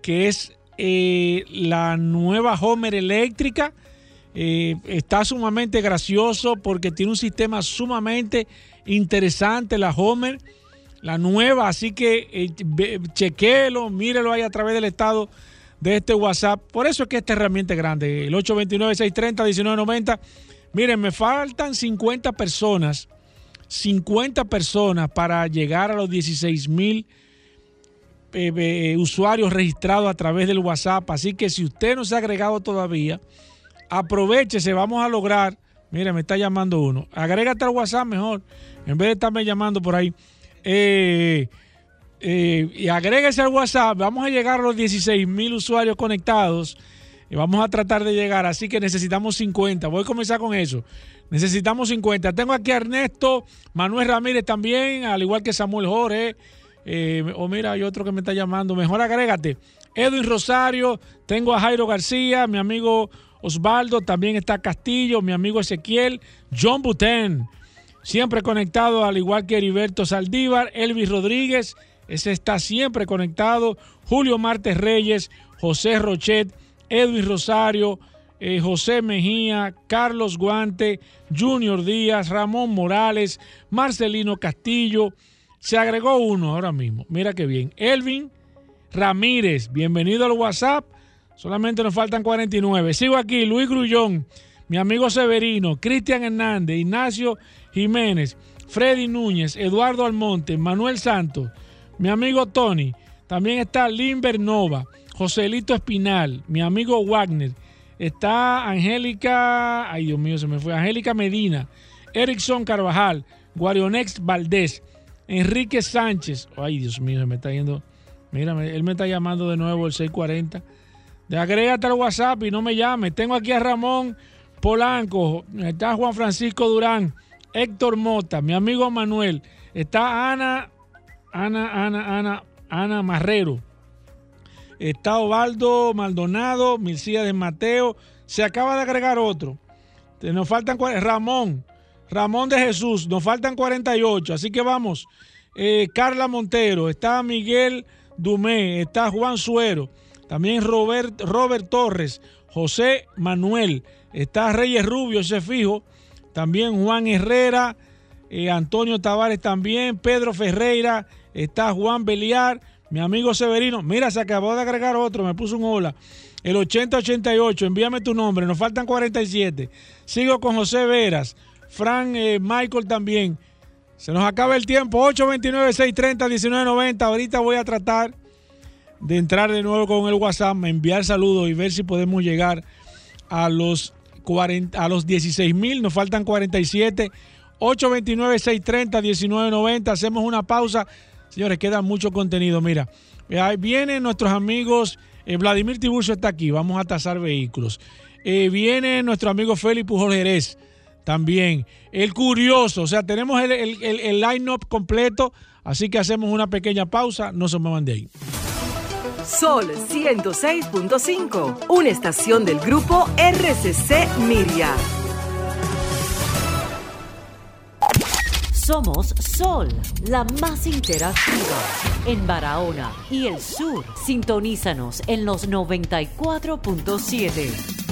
que es eh, la nueva Homer eléctrica. Eh, está sumamente gracioso porque tiene un sistema sumamente interesante, la Homer, la nueva. Así que eh, chequéelo, mírelo ahí a través del estado de este WhatsApp. Por eso es que esta herramienta es grande. El 829-630-1990. Miren, me faltan 50 personas. 50 personas para llegar a los 16 mil eh, usuarios registrados a través del WhatsApp. Así que si usted no se ha agregado todavía, aprovechese, vamos a lograr. Mira, me está llamando uno. Agrégate al WhatsApp mejor, en vez de estarme llamando por ahí. Eh, eh, y agréguese al WhatsApp. Vamos a llegar a los 16 mil usuarios conectados. Y vamos a tratar de llegar. Así que necesitamos 50. Voy a comenzar con eso. Necesitamos 50. Tengo aquí a Ernesto, Manuel Ramírez también, al igual que Samuel Jorge. Eh, o mira, hay otro que me está llamando. Mejor agrégate. Edwin Rosario, tengo a Jairo García, mi amigo Osvaldo, también está Castillo, mi amigo Ezequiel, John Buten, siempre conectado, al igual que Heriberto Saldívar, Elvis Rodríguez, ese está siempre conectado, Julio Martes Reyes, José Rochet, Edwin Rosario, eh, José Mejía, Carlos Guante, Junior Díaz, Ramón Morales, Marcelino Castillo. Se agregó uno ahora mismo. Mira qué bien. Elvin Ramírez, bienvenido al WhatsApp. Solamente nos faltan 49. Sigo aquí, Luis Grullón, mi amigo Severino, Cristian Hernández, Ignacio Jiménez, Freddy Núñez, Eduardo Almonte, Manuel Santos, mi amigo Tony. También está Limber Nova, Joselito Espinal, mi amigo Wagner. Está Angélica, ay Dios mío, se me fue. Angélica Medina, Erickson Carvajal, Guarionex Valdés, Enrique Sánchez. Ay Dios mío, se me está yendo. Mira, me- él me está llamando de nuevo el 640. De agrégate al WhatsApp y no me llame. Tengo aquí a Ramón Polanco, está Juan Francisco Durán, Héctor Mota, mi amigo Manuel, está Ana, Ana, Ana, Ana, Ana Marrero, está Ovaldo Maldonado, Milcía Mateo, se acaba de agregar otro. Nos faltan Ramón, Ramón de Jesús, nos faltan 48, así que vamos. Eh, Carla Montero, está Miguel Dumé, está Juan Suero, también Robert, Robert Torres, José Manuel, está Reyes Rubio, ese fijo, también Juan Herrera, eh, Antonio Tavares también, Pedro Ferreira, está Juan Beliar, mi amigo Severino. Mira, se acabó de agregar otro, me puso un hola. El 8088, envíame tu nombre, nos faltan 47. Sigo con José Veras, Fran eh, Michael también. Se nos acaba el tiempo, 829-630-1990. Ahorita voy a tratar de entrar de nuevo con el WhatsApp, enviar saludos y ver si podemos llegar a los 40, a los 16 mil, nos faltan 47. 829-630-1990. Hacemos una pausa. Señores, queda mucho contenido. Mira, vienen nuestros amigos. eh, Vladimir Tiburcio está aquí. Vamos a tasar vehículos. Eh, viene nuestro amigo Félix Pujol también. El curioso. O sea, tenemos el, el- el- el line-up completo. Así que hacemos una pequeña pausa. No se muevan de ahí. Sol 106.5, una estación del grupo RCC Miria. Somos Sol, la más interactiva en Barahona y el sur. Sintonízanos en los 94.7.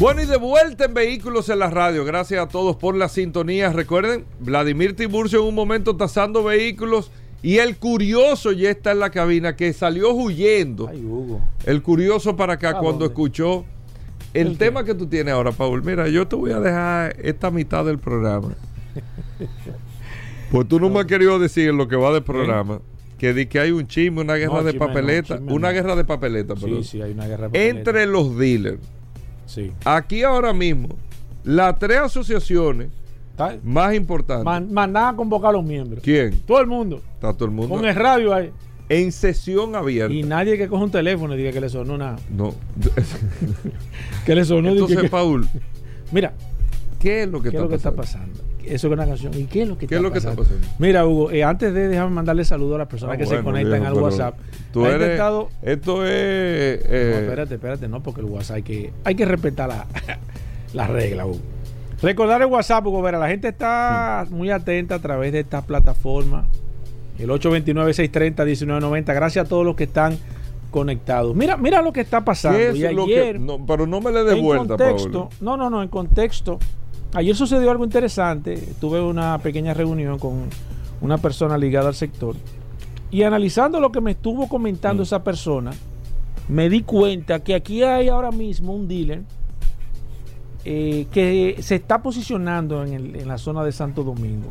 Bueno, y de vuelta en Vehículos en la Radio. Gracias a todos por la sintonía. Recuerden, Vladimir Tiburcio en un momento tasando vehículos y el curioso ya está en la cabina que salió huyendo. Ay, Hugo. El curioso para acá ¿A cuando escuchó el, tema que tú tienes ahora, Paul. Mira, yo te voy a dejar esta mitad del programa. pues tú no me has querido decir en lo que va del programa que di que hay un chisme, una guerra No, de chisme papeleta, una guerra de papeleta, perdón. Sí, sí, hay una guerra. de papeleta. entre los dealers. Sí. Aquí ahora mismo, las tres asociaciones más importantes. Man- Mandan a convocar a los miembros. ¿Quién? Todo el mundo. Está todo el mundo. Con el radio ahí. en sesión abierta. Y nadie que coja un teléfono y diga que le sonó nada. No. (laughs) Que le sonó. Entonces, que- Paul, Mira, ¿qué es lo que, ¿qué es está, lo que está pasando? Pasando? Eso es una canción. ¿Y qué es lo que, ¿Qué está, es lo que está pasando? pasando? Mira, Hugo, eh, antes de dejarme mandarle saludos a las personas Ah, que se conectan viejo, al WhatsApp. Tú ha eres, intentado- esto es. No, eh, espérate, espérate, no, porque el WhatsApp hay que, hay que respetar la, (laughs) la regla, Hugo. Recordar el WhatsApp, Hugo Vera, la gente está muy atenta a través de esta plataforma. El 829-630-1990. Gracias a todos los que están conectados. Mira, mira lo que está pasando. ¿qué es y lo ayer, que.? No, pero no me le dé vuelta, contexto, no, no, no, en contexto. Ayer sucedió algo interesante. Tuve una pequeña reunión con una persona ligada al sector. Y analizando lo que me estuvo comentando Mm. esa persona, me di cuenta que aquí hay ahora mismo un dealer eh, que se está posicionando en, el- en la zona de Santo Domingo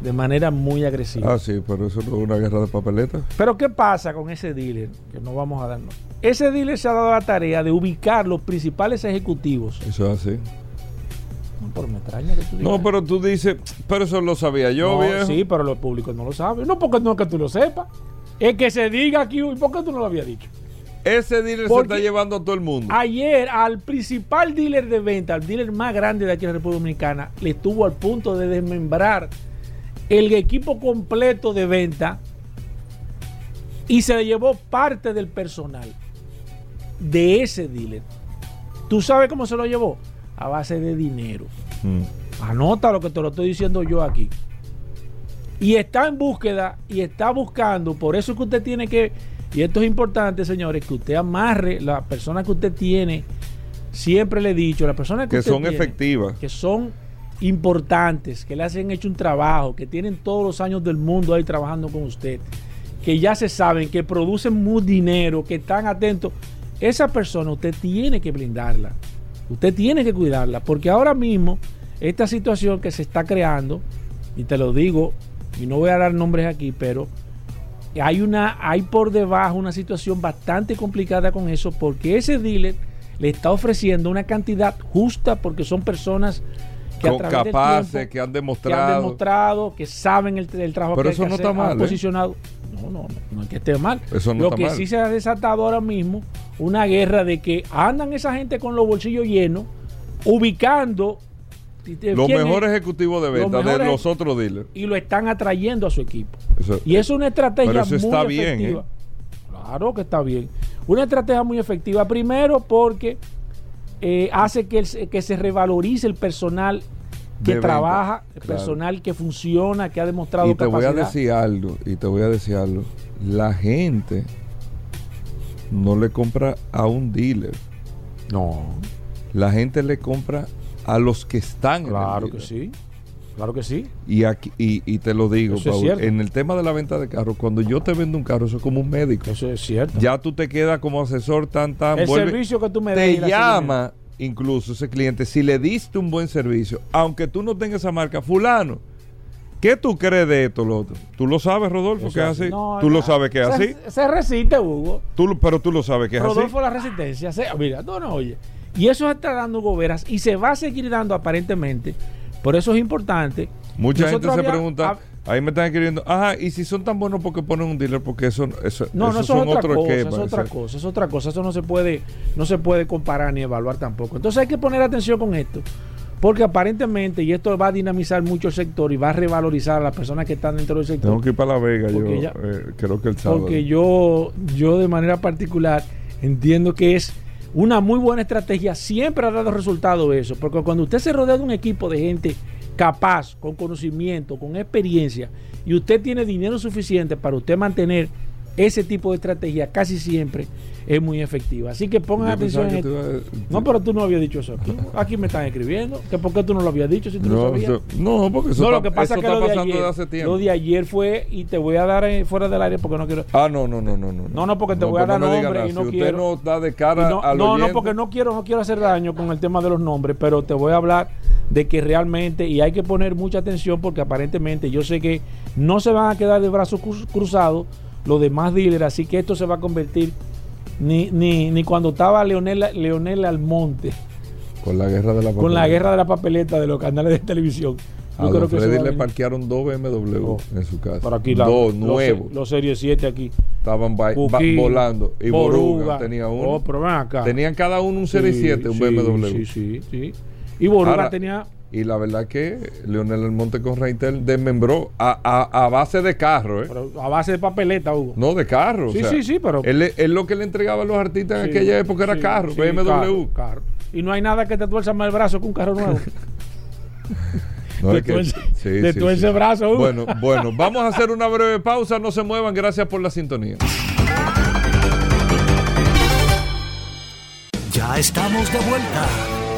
de manera muy agresiva. Ah, sí, pero eso no es una guerra de papeletas. Pero ¿qué pasa con ese dealer? Que no vamos a darnos. Ese dealer se ha dado la tarea de ubicar los principales ejecutivos. Eso es así. Que tú digas. No, pero tú dices, pero eso lo sabía yo, No, viejo. Sí, pero los públicos no lo saben. No porque no es que tú lo sepas. Es que se diga aquí, ¿y por qué tú no lo habías dicho? Ese dealer Porque- se está llevando a todo el mundo. Ayer al principal dealer de venta, al dealer más grande de aquí en la República Dominicana, le estuvo al punto de desmembrar el equipo completo de venta y se le llevó parte del personal de ese dealer. ¿Tú sabes cómo se lo llevó? A base de dinero. Mm. Anota lo que te lo estoy diciendo yo aquí. Y está en búsqueda y está buscando. Por eso que usted tiene que, y esto es importante, señores, que usted amarre la persona que usted tiene. Siempre le he dicho, las personas que, Que usted son tiene, efectivas. que son importantes, que le hacen hecho un trabajo, que tienen todos los años del mundo ahí trabajando con usted, que ya se saben, que producen muy dinero, que están atentos. Esa persona usted tiene que blindarla. Usted tiene que cuidarla, porque ahora mismo esta situación que se está creando, y te lo digo, y no voy a dar nombres aquí, pero hay una hay por debajo una situación bastante complicada con eso porque ese dealer le está ofreciendo una cantidad justa porque son personas que a del tiempo, que han que han demostrado. demostrado, que saben el, el trabajo Pero que hay eso que no hacer, está mal, han ¿eh? posicionado. No, no, no es que esté mal. Eso no Lo está que mal. sí se ha desatado ahora mismo, una guerra de que andan esa gente con los bolsillos llenos, ubicando Los mejores ejecutivos de Los venta de los otros dealers. y lo están atrayendo a su equipo. Eso- Y es una estrategia Pero eso muy está bien, efectiva. ¿eh? Claro que está bien. Una estrategia muy efectiva. Primero porque eh, hace que, el- que se revalorice el personal que venta, trabaja, claro. personal que funciona, que ha demostrado Y te voy a decir algo, y te voy a decir algo. La gente no le compra a un dealer. No, La gente le compra a los que están claro en que el dealer. sí. Claro que sí. Y, aquí, y, y te lo digo, Eso es Paul, en el tema de la venta de carros, cuando yo te vendo un carro, eso es como un médico. Eso es cierto. Ya tú te quedas como asesor tan tan el vuelve- servicio que tú me des. y te la llama incluso ese cliente si le diste un buen servicio, aunque tú no tengas esa marca, fulano. ¿Qué tú crees de esto, lo otro? ¿Tú lo sabes, Rodolfo, que es así. No, ¿Tú no. lo sabes que es así? Se, resiste, Hugo. Tú, pero tú lo sabes que es Rodolfo así. la resistencia. se- mira, no, no, oye. Y eso está dando goberas y se va a seguir dando aparentemente. Por eso es importante. Mucha gente se había- pregunta, ahí me están escribiendo, ajá, y si son tan buenos porque ponen un dealer, porque eso, eso, No, no, esos eso es son otra otro cosa, esquema, es otra eso- cosa, es otra cosa. Eso no se puede, no se puede comparar ni evaluar tampoco. Entonces hay que poner atención con esto. Porque aparentemente, y esto va a dinamizar mucho el sector y va a revalorizar a las personas que están dentro del sector. Tengo que ir para La Vega, yo ya- eh, creo que el sábado. Porque yo, yo de manera particular entiendo que es una muy buena estrategia. Siempre ha dado resultado eso. Porque cuando usted se rodea de un equipo de gente capaz, con conocimiento, con experiencia, y usted tiene dinero suficiente para usted mantener ese tipo de estrategia, casi siempre es muy efectiva. Así que pongan Yo atención en que esto. a- No, pero tú no habías dicho eso aquí. Aquí me están escribiendo. que ¿Por qué tú no lo habías dicho si tú no, No, sabías? eso- no, porque eso no, lo que pasa eso es que lo de, ayer, hace tiempo. lo de ayer fue, y te voy a dar eh, fuera del aire porque no quiero. Ah, no, no, no, no, no. No, no, porque te voy a dar no me diga nombre nada. y no si quiero. usted no da de cara no, al no, no, porque no quiero, no quiero hacer daño con el tema de los nombres, pero te voy a hablar de que realmente, y hay que poner mucha atención porque aparentemente yo sé que no se van a quedar de brazos cru- cruzados los demás dealers, así que esto se va a convertir ni, ni, ni cuando estaba Leonel, Leonel Almonte Con la guerra de la con la papeleta. guerra de la papeleta de los canales de televisión. A Yo creo que Freddy a le parquearon dos BMW Oh. en su casa. Por aquí la- dos los- nuevos. Los Serie 7 aquí. Estaban volando. Y Boruga, tenía uno. Oh, pero ven acá. Tenían cada uno un Serie Sí, 7, un sí, BMW. Sí, sí, sí. Y Boruga Ahora, tenía. Y la verdad que Leonel Almonte con Reintel desmembró a, a- a base de carro, ¿eh? pero a base de papeleta, Hugo. No, de carro. o Sí, sea, sí, sí, pero- Él, él lo que le entregaba a los artistas en Sí, aquella época era sí, carro, sí, BMW. carro, carro. Y no hay nada que te tuerza más el brazo que un carro nuevo. (laughs) No, De que- tuerce- sí, de sí, tuerce sí. brazo, Hugo. Bueno, bueno, vamos a hacer una breve pausa. No se muevan. Gracias por la sintonía. Ya estamos de vuelta.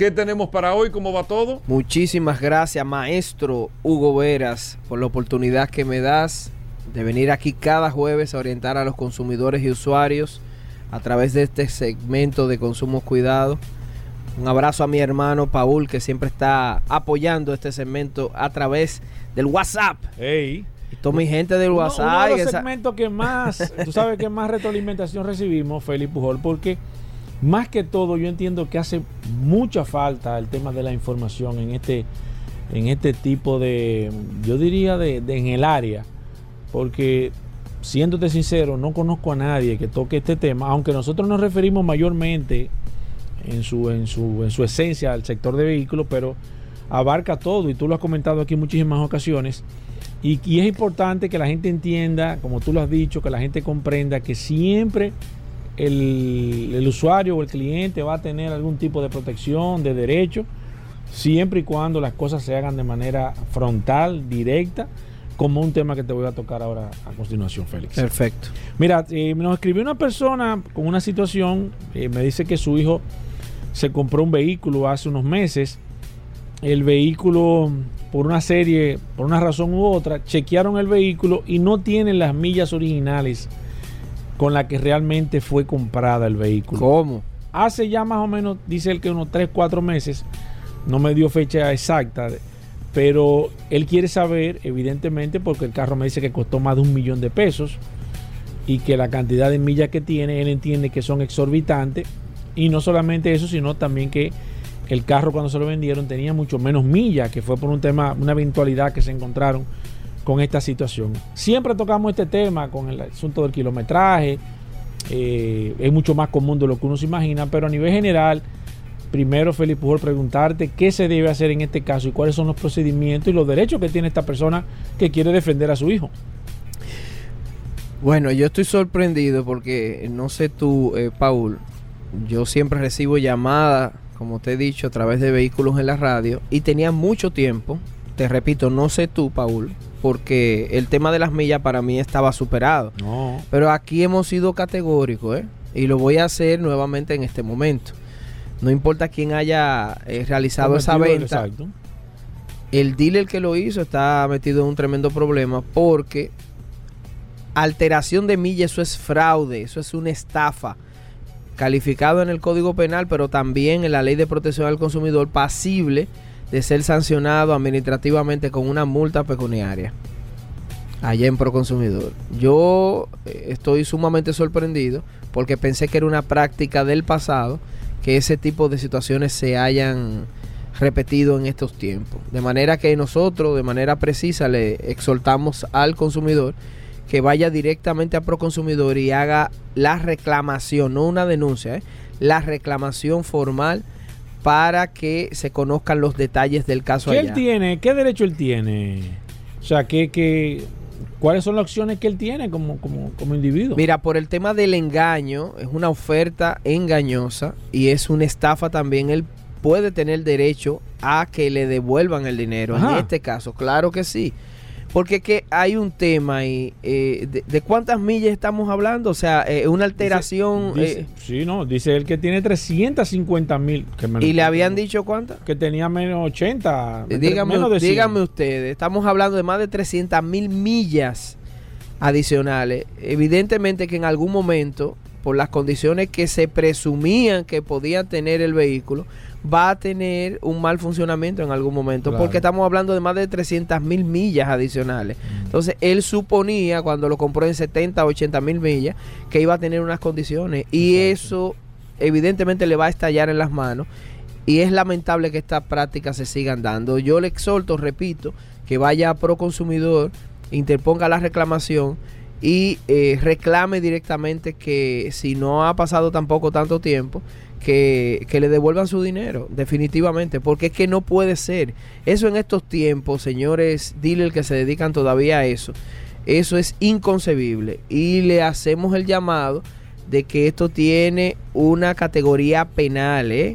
¿Qué tenemos para hoy? ¿Cómo va todo? Muchísimas gracias, maestro Hugo Veras, por la oportunidad que me das de venir aquí cada jueves a orientar a los consumidores y usuarios a través de este segmento de Consumo Cuidado. Un abrazo a mi hermano Paul, que siempre está apoyando este segmento a través del WhatsApp. Ey. Y toda mi gente del Uno- WhatsApp. Uno de que los segmentos que más, tú sabes que más retroalimentación recibimos, Félix Pujol, porque más que todo yo entiendo que hace mucha falta el tema de la información en este, en este tipo de, yo diría de, en el área, porque siéndote sincero, no conozco a nadie que toque este tema, aunque nosotros nos referimos mayormente en su, en su, en su esencia al sector de vehículos, pero abarca todo y tú lo has comentado aquí en muchísimas ocasiones. Y es importante que la gente entienda, como tú lo has dicho, que la gente comprenda que siempre el, el usuario o el cliente va a tener algún tipo de protección, de derecho, siempre y cuando las cosas se hagan de manera frontal, directa, como un tema que te voy a tocar ahora a continuación, Félix. Perfecto. Mira, eh, nos escribió una persona con una situación, eh, me dice que su hijo se compró un vehículo hace unos meses. El vehículo, por una serie, por una razón u otra, chequearon el vehículo y no tienen las millas originales con las que realmente fue comprada el vehículo. ¿Cómo? Hace ya más o menos, dice él que unos 3, 4 meses, no me dio fecha exacta, pero él quiere saber, evidentemente, porque el carro me dice que costó más de un millón de pesos y que la cantidad de millas que tiene, él entiende que son exorbitantes. Y no solamente eso, sino también que el carro cuando se lo vendieron tenía mucho menos millas, que fue por un tema, una eventualidad que se encontraron con esta situación. Siempre tocamos este tema con el asunto del kilometraje, eh, es mucho más común de lo que uno se imagina, pero a nivel general, primero Felipe Pujol preguntarte qué se debe hacer en este caso y cuáles son los procedimientos y los derechos que tiene esta persona que quiere defender a su hijo. Bueno, yo estoy sorprendido porque no sé tú, eh, Paul, yo siempre recibo llamadas, como te he dicho, a través de vehículos en la radio y tenía mucho tiempo, te repito, no sé tú, Paul, porque el tema de las millas para mí estaba superado. No. Pero aquí hemos sido categóricos, ¿eh? Y lo voy a hacer nuevamente en este momento. No importa quién haya eh, realizado esa venta, exacto. el dealer que lo hizo está metido en un tremendo problema porque alteración de milla, eso es fraude, eso es una estafa. Calificado en el Código Penal, pero también en la Ley de Protección al Consumidor, pasible de ser sancionado administrativamente con una multa pecuniaria. Allá en Proconsumidor. Yo eh, estoy sumamente sorprendido porque pensé que era una práctica del pasado que ese tipo de situaciones se hayan repetido en estos tiempos. De manera que nosotros, de manera precisa, le exhortamos al consumidor que vaya directamente a Proconsumidor y haga la reclamación, no una denuncia, ¿eh? la reclamación formal para que se conozcan los detalles del caso ¿Qué allá. él tiene? ¿Qué derecho él tiene? O sea, ¿qué, qué, ¿cuáles son las opciones que él tiene como, como, como individuo? Mira, por el tema del engaño, es una oferta engañosa y es una estafa también. Él puede tener derecho a que le devuelvan el dinero. Ajá. En este caso, claro que sí. Porque que hay un tema ahí. eh, de, de cuántas millas estamos hablando? O sea, eh, una alteración. Dice- eh, sí, no, dice él que tiene 350 mil. ¿Y le habían dicho cuántas? Que tenía menos 80. Eh, Dígame, menos de 100. dígame ustedes, estamos hablando de más de 300 mil millas adicionales. Evidentemente que en algún momento, por las condiciones que se presumían que podía tener el vehículo, va a tener un mal funcionamiento en algún momento, Claro. porque estamos hablando de más de 300 mil millas adicionales. Entonces, él suponía cuando lo compró en 70, 80 mil millas que iba a tener unas condiciones y eso evidentemente le va a estallar en las manos y es lamentable que estas prácticas se sigan dando. Yo le exhorto, repito, que vaya a Proconsumidor, interponga la reclamación y eh, reclame directamente que si no ha pasado tampoco tanto tiempo, que, que le devuelvan su dinero, definitivamente, porque es que no puede ser. Eso en estos tiempos, señores dealers que se dedican todavía a eso, eso es inconcebible. Y le hacemos el llamado de que esto tiene una categoría penal, ¿eh?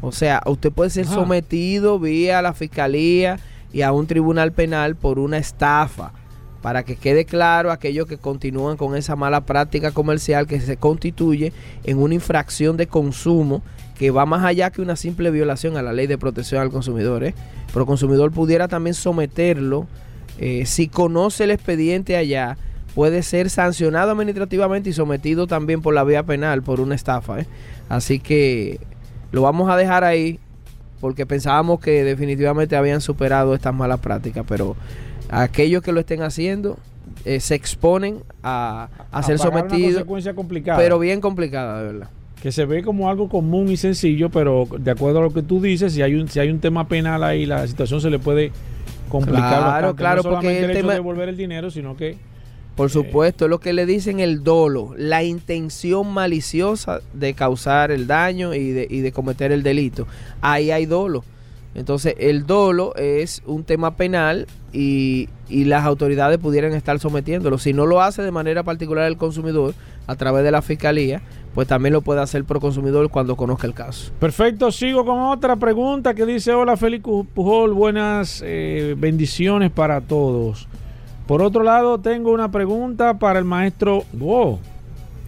O sea, usted puede ser sometido vía la fiscalía y a un tribunal penal por una estafa. Para que quede claro aquellos que continúan con esa mala práctica comercial que se constituye en una infracción de consumo que va más allá que una simple violación a la ley de protección al consumidor. ¿eh? Pero el consumidor pudiera también someterlo, eh, si conoce el expediente allá, puede ser sancionado administrativamente y sometido también por la vía penal por una estafa. ¿eh? Así que lo vamos a dejar ahí porque pensábamos que definitivamente habían superado estas malas prácticas, pero aquellos que lo estén haciendo eh, se exponen a, a ser pagar una sometidos, consecuencia complicada. pero bien complicada, de verdad. que se ve como algo común y sencillo, pero de acuerdo a lo que tú dices, si hay un, si hay un tema penal ahí, la situación se le puede complicar Claro, bastante. claro, no solamente porque el el hecho tema- de devolver el dinero, sino que Por supuesto, es lo que le dicen el dolo, la intención maliciosa de causar el daño y de, y de cometer el delito. Ahí hay dolo. Entonces, el dolo es un tema penal y, y las autoridades pudieran estar sometiéndolo. Si no lo hace de manera particular el consumidor, a través de la fiscalía, pues también lo puede hacer pro consumidor cuando conozca el caso. Perfecto, sigo con otra pregunta que dice, hola Félix Pujol, buenas eh, bendiciones para todos. Por otro lado, tengo una pregunta para el maestro, wow,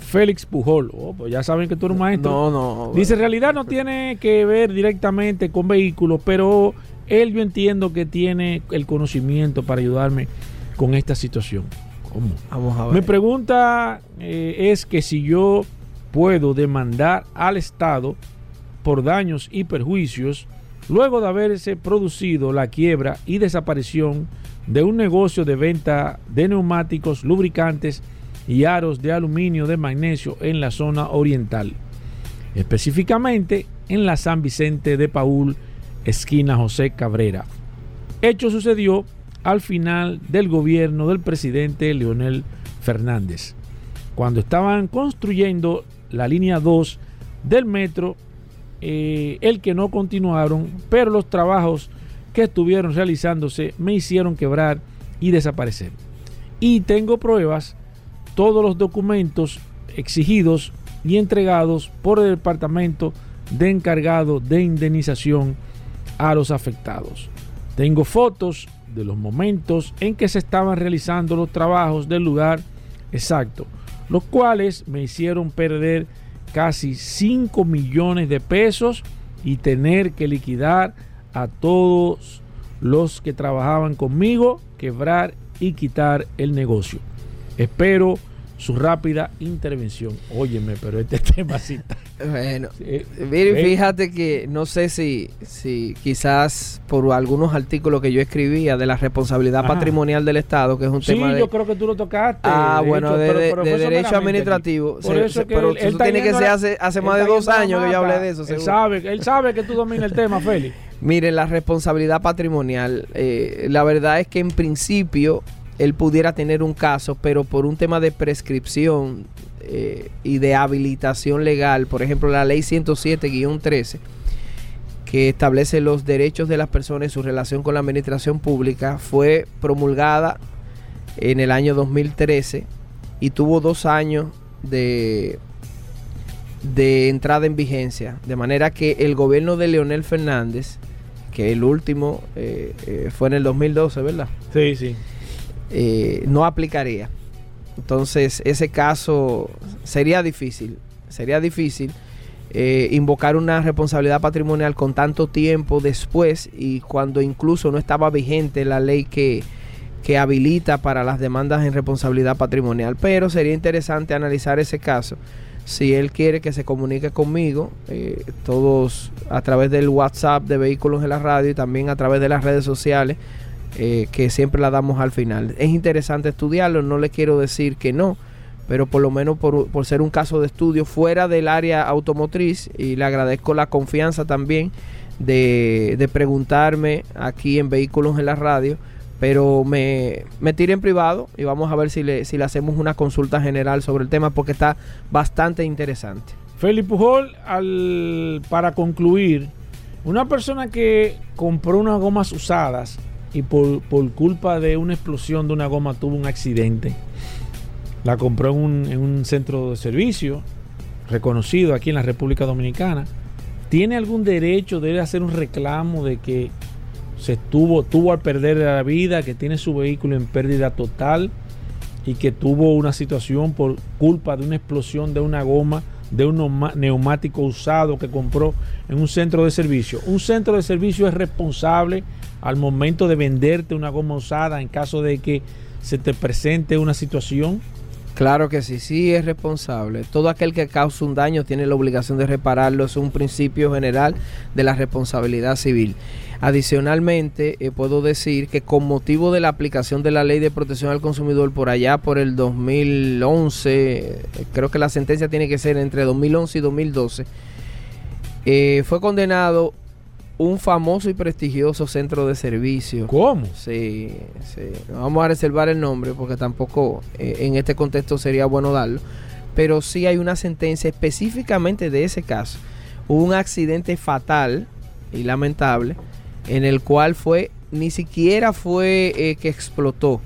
Félix Pujol. Oh, pues ya saben que tú eres un maestro. No, no. Dice, en realidad no tiene que ver directamente con vehículos, pero él yo entiendo que tiene el conocimiento para ayudarme con esta situación. ¿Cómo? Vamos a Mi ver. pregunta eh, es que si yo puedo demandar al Estado por daños y perjuicios luego de haberse producido la quiebra y desaparición de un negocio de venta de neumáticos, lubricantes y aros de aluminio de magnesio en la zona oriental, específicamente en la San Vicente de Paul, esquina José Cabrera. Hecho sucedió al final del gobierno del presidente Leonel Fernández, cuando estaban construyendo la línea 2 del metro, eh, el que no continuaron, pero los trabajos que estuvieron realizándose me hicieron quebrar y desaparecer. Y tengo pruebas, todos los documentos exigidos y entregados por el departamento de encargado de indemnización a los afectados. Tengo fotos de los momentos en que se estaban realizando los trabajos del lugar exacto, los cuales me hicieron perder casi 5 millones de pesos y tener que liquidar a todos los que trabajaban conmigo, quebrar y quitar el negocio. Espero su rápida intervención. Óyeme, pero este (laughs) tema sí está. Bueno, Eh, mire, eh, fíjate que no sé si, si quizás por algunos artículos que yo escribía de la responsabilidad Ajá. patrimonial del Estado, que es un Sí, tema de... yo creo que tú lo tocaste. Ah, de bueno, hecho, de, pero- de- pero de fue derecho administrativo. Por Se- eso se- que pero él- eso tiene que ser hace, hace más de dos años que yo hablé de eso. Él seguro. sabe, él sabe que tú dominas el tema, Félix. (laughs) Miren, la responsabilidad patrimonial, eh, la verdad es que en principio él pudiera tener un caso, pero por un tema de prescripción eh, y de habilitación legal, por ejemplo, la ley 107-13, que establece los derechos de las personas y su relación con la administración pública, fue promulgada en el año 2013 y tuvo dos años de de entrada en vigencia. De manera que el gobierno de Leonel Fernández, que el último eh, eh, fue en el 2012, ¿verdad? Sí, sí. Eh, no aplicaría. Entonces, ese caso sería difícil. Sería difícil eh, invocar una responsabilidad patrimonial con tanto tiempo después y cuando incluso no estaba vigente la ley que, que habilita para las demandas en responsabilidad patrimonial. Pero sería interesante analizar ese caso. Si él quiere que se comunique conmigo, eh, todos a través del WhatsApp de Vehículos en la Radio y también a través de las redes sociales, eh, que siempre la damos al final. Es interesante estudiarlo, no le quiero decir que no, pero por lo menos por, por ser un caso de estudio fuera del área automotriz y le agradezco la confianza también de, de preguntarme aquí en Vehículos en la Radio, pero me, me tiré en privado y vamos a ver si le, si le hacemos una consulta general sobre el tema porque está bastante interesante. Felipe Pujol, al, para concluir, una persona que compró unas gomas usadas y por, culpa de una explosión de una goma tuvo un accidente. La compró en un, en un centro de servicio reconocido aquí en la República Dominicana. ¿Tiene algún derecho de hacer un reclamo de que se tuvo, tuvo al perder la vida, que tiene su vehículo en pérdida total y que tuvo una situación por culpa de una explosión de una goma, de un neumático usado que compró en un centro de servicio? Un centro de servicio es responsable al momento de venderte una goma usada en caso de que se te presente una situación. Claro que sí, sí es responsable. Todo aquel que causa un daño tiene la obligación de repararlo. Es un principio general de la responsabilidad civil. Adicionalmente, eh, puedo decir que con motivo de la aplicación de la ley de protección al consumidor por allá por el 2011, eh, creo que la sentencia tiene que ser entre 2011 y 2012, eh, fue condenado un famoso y prestigioso centro de servicio. ¿Cómo? Sí, sí. No Vamos a reservar el nombre porque tampoco eh, en este contexto sería bueno darlo. Pero sí hay una sentencia específicamente de ese caso. Hubo un accidente fatal y lamentable en el cual fue, ni siquiera fue eh, que explotó,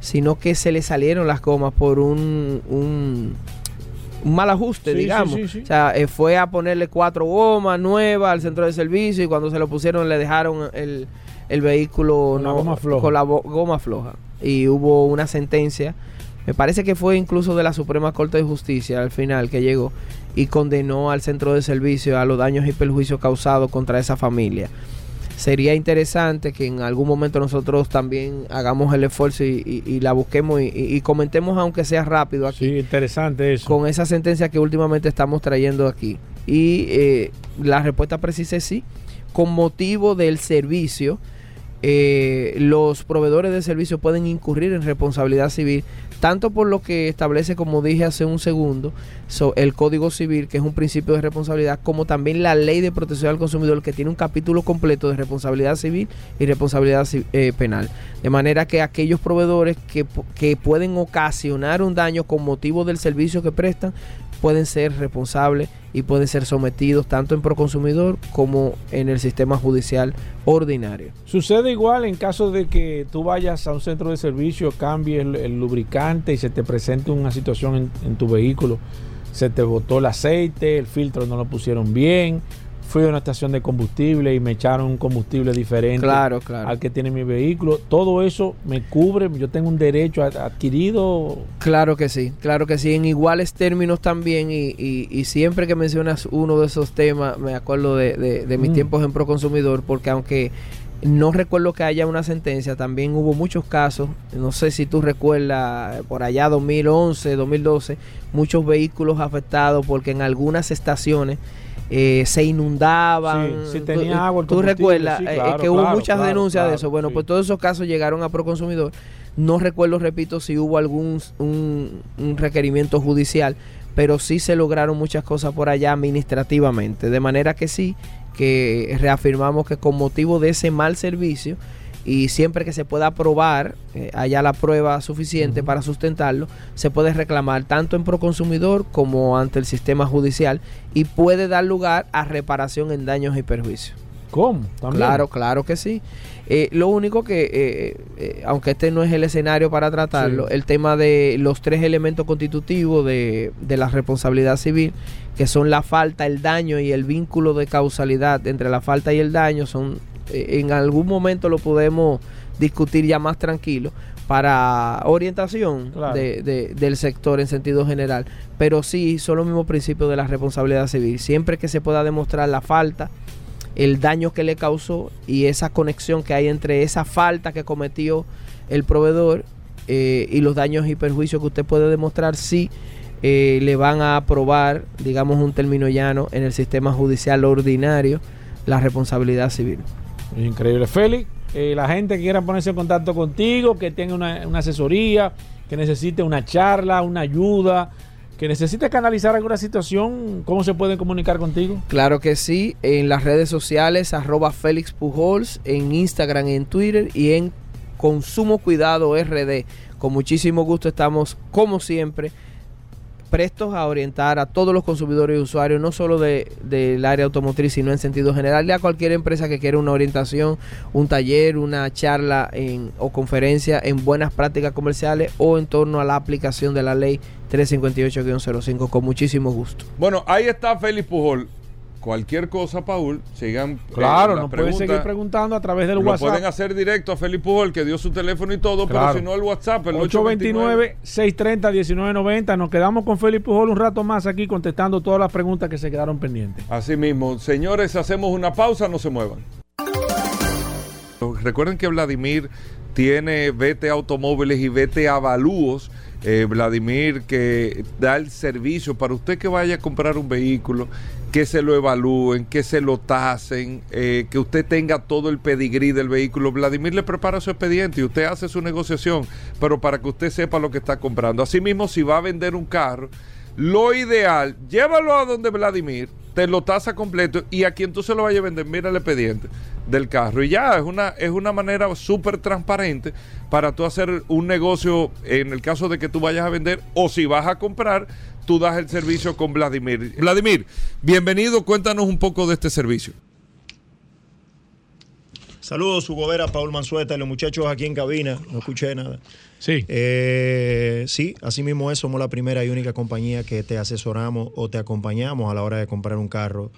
sino que se le salieron las gomas por un, un, un mal ajuste, Sí, digamos. sí, sí. O sea, eh, fue a ponerle cuatro gomas nuevas al centro de servicio y cuando se lo pusieron le dejaron el, el vehículo Con la goma floja. con la goma floja. Y hubo una sentencia, me parece que fue incluso de la Suprema Corte de Justicia al final que llegó y condenó al centro de servicio a los daños y perjuicios causados contra esa familia. Sería interesante que en algún momento nosotros también hagamos el esfuerzo y, y- y la busquemos y, y- y comentemos aunque sea rápido aquí Sí, interesante eso. con esa sentencia que últimamente estamos trayendo aquí. Y eh, la respuesta precisa es sí. Con motivo del servicio, eh, los proveedores de servicio pueden incurrir en responsabilidad civil, tanto por lo que establece, como dije hace un segundo, so- el Código Civil, que es un principio de responsabilidad, como también la Ley de Protección al Consumidor, que tiene un capítulo completo de responsabilidad civil y responsabilidad eh, penal. De manera que aquellos proveedores que, que pueden ocasionar un daño con motivo del servicio que prestan, pueden ser responsables y pueden ser sometidos tanto en Proconsumidor como en el sistema judicial ordinario. Sucede igual en caso de que tú vayas a un centro de servicio, cambies el, lubricante y se te presente una situación en tu vehículo. Se te botó el aceite, el filtro no lo pusieron bien. Fui a una estación de combustible y me echaron un combustible diferente Claro, claro. al que tiene mi vehículo. Todo eso me cubre. Yo tengo un derecho adquirido. Claro que sí, claro que sí, en iguales términos también y, y- y siempre que mencionas uno de esos temas me acuerdo de, de- de mis Mm. tiempos en Proconsumidor porque aunque no recuerdo que haya una sentencia, también hubo muchos casos, no sé si tú recuerdas, por allá 2011, 2012, muchos vehículos afectados porque en algunas estaciones eh, se inundaban. Sí, si Tú- tenía agua el Tú combustible, recuerdas sí, eh, que hubo claro, muchas claro, denuncias de eso. Bueno, sí. pues todos esos casos llegaron a Proconsumidor. No recuerdo, repito, si hubo algún un, un requerimiento judicial, pero sí se lograron muchas cosas por allá administrativamente. De manera que sí, que reafirmamos que con motivo de ese mal servicio y siempre que se pueda probar, eh, haya la prueba suficiente para sustentarlo, se puede reclamar tanto en Proconsumidor como ante el sistema judicial y puede dar lugar a reparación en daños y perjuicios. ¿Cómo? ¿También? Claro, claro que sí. Eh, lo único que, eh, aunque este no es el escenario para tratarlo, Sí. el tema de los tres elementos constitutivos de, de la responsabilidad civil, que son la falta, el daño y el vínculo de causalidad entre la falta y el daño, son en algún momento lo podemos discutir ya más tranquilo para orientación Claro. de- de- del sector en sentido general. Pero sí, son los mismos principios de la responsabilidad civil. Siempre que se pueda demostrar la falta, el daño que le causó y esa conexión que hay entre esa falta que cometió el proveedor eh, y los daños y perjuicios que usted puede demostrar, sí eh, le van a aprobar, digamos un término llano, en el sistema judicial ordinario, la responsabilidad civil. Increíble. Félix, eh, la gente que quiera ponerse en contacto contigo, que tenga una, asesoría, que necesite una charla, una ayuda, que necesite canalizar alguna situación, ¿cómo se pueden comunicar contigo? Claro que sí, en las redes sociales, arroba Félix Pujols, en Instagram, en Twitter y en Consumo Cuidado RD. Con muchísimo gusto estamos, como siempre, prestos a orientar a todos los consumidores y usuarios, no solo de- del área automotriz, sino en sentido general, y a cualquier empresa que quiera una orientación, un taller, una charla en- o conferencia en buenas prácticas comerciales o en torno a la aplicación de la ley 358-05, con muchísimo gusto. Bueno, ahí está Félix Pujol. Cualquier cosa, Paul, sigan. eh, Claro, nos pueden seguir preguntando a través del Lo WhatsApp. pueden hacer directo a Félix Pujol, que dio su teléfono y todo, Claro. pero si no el WhatsApp, el 829. 829-630-1990. Nos quedamos con Félix Pujol un rato más aquí contestando todas las preguntas que se quedaron pendientes. Así mismo, señores, hacemos una pausa, no se muevan. Recuerden que Vladimir tiene Vete Automóviles y Vete Avalúos. Eh, Vladimir que da el servicio para usted que vaya a comprar un vehículo, que se lo evalúen, que se lo tasen, eh, que usted tenga todo el pedigrí del vehículo. Vladimir le prepara su expediente y usted hace su negociación, pero para que usted sepa lo que está comprando. Asimismo, si va a vender un carro, lo ideal, llévalo a donde Vladimir, te lo tasa completo y a quien tú se lo vayas a vender, mira el expediente del carro. Y ya, es una, es una manera súper transparente para tú hacer un negocio en el caso de que tú vayas a vender o si vas a comprar, tú das el servicio con Vladimir. Vladimir, bienvenido, cuéntanos un poco de este servicio. Saludos, Hugo Vera, Paul Manzueta y los muchachos aquí en cabina. No escuché nada. Sí. Eh, sí, así mismo es. Somos la primera y única compañía que te asesoramos o te acompañamos a la hora de comprar un carro.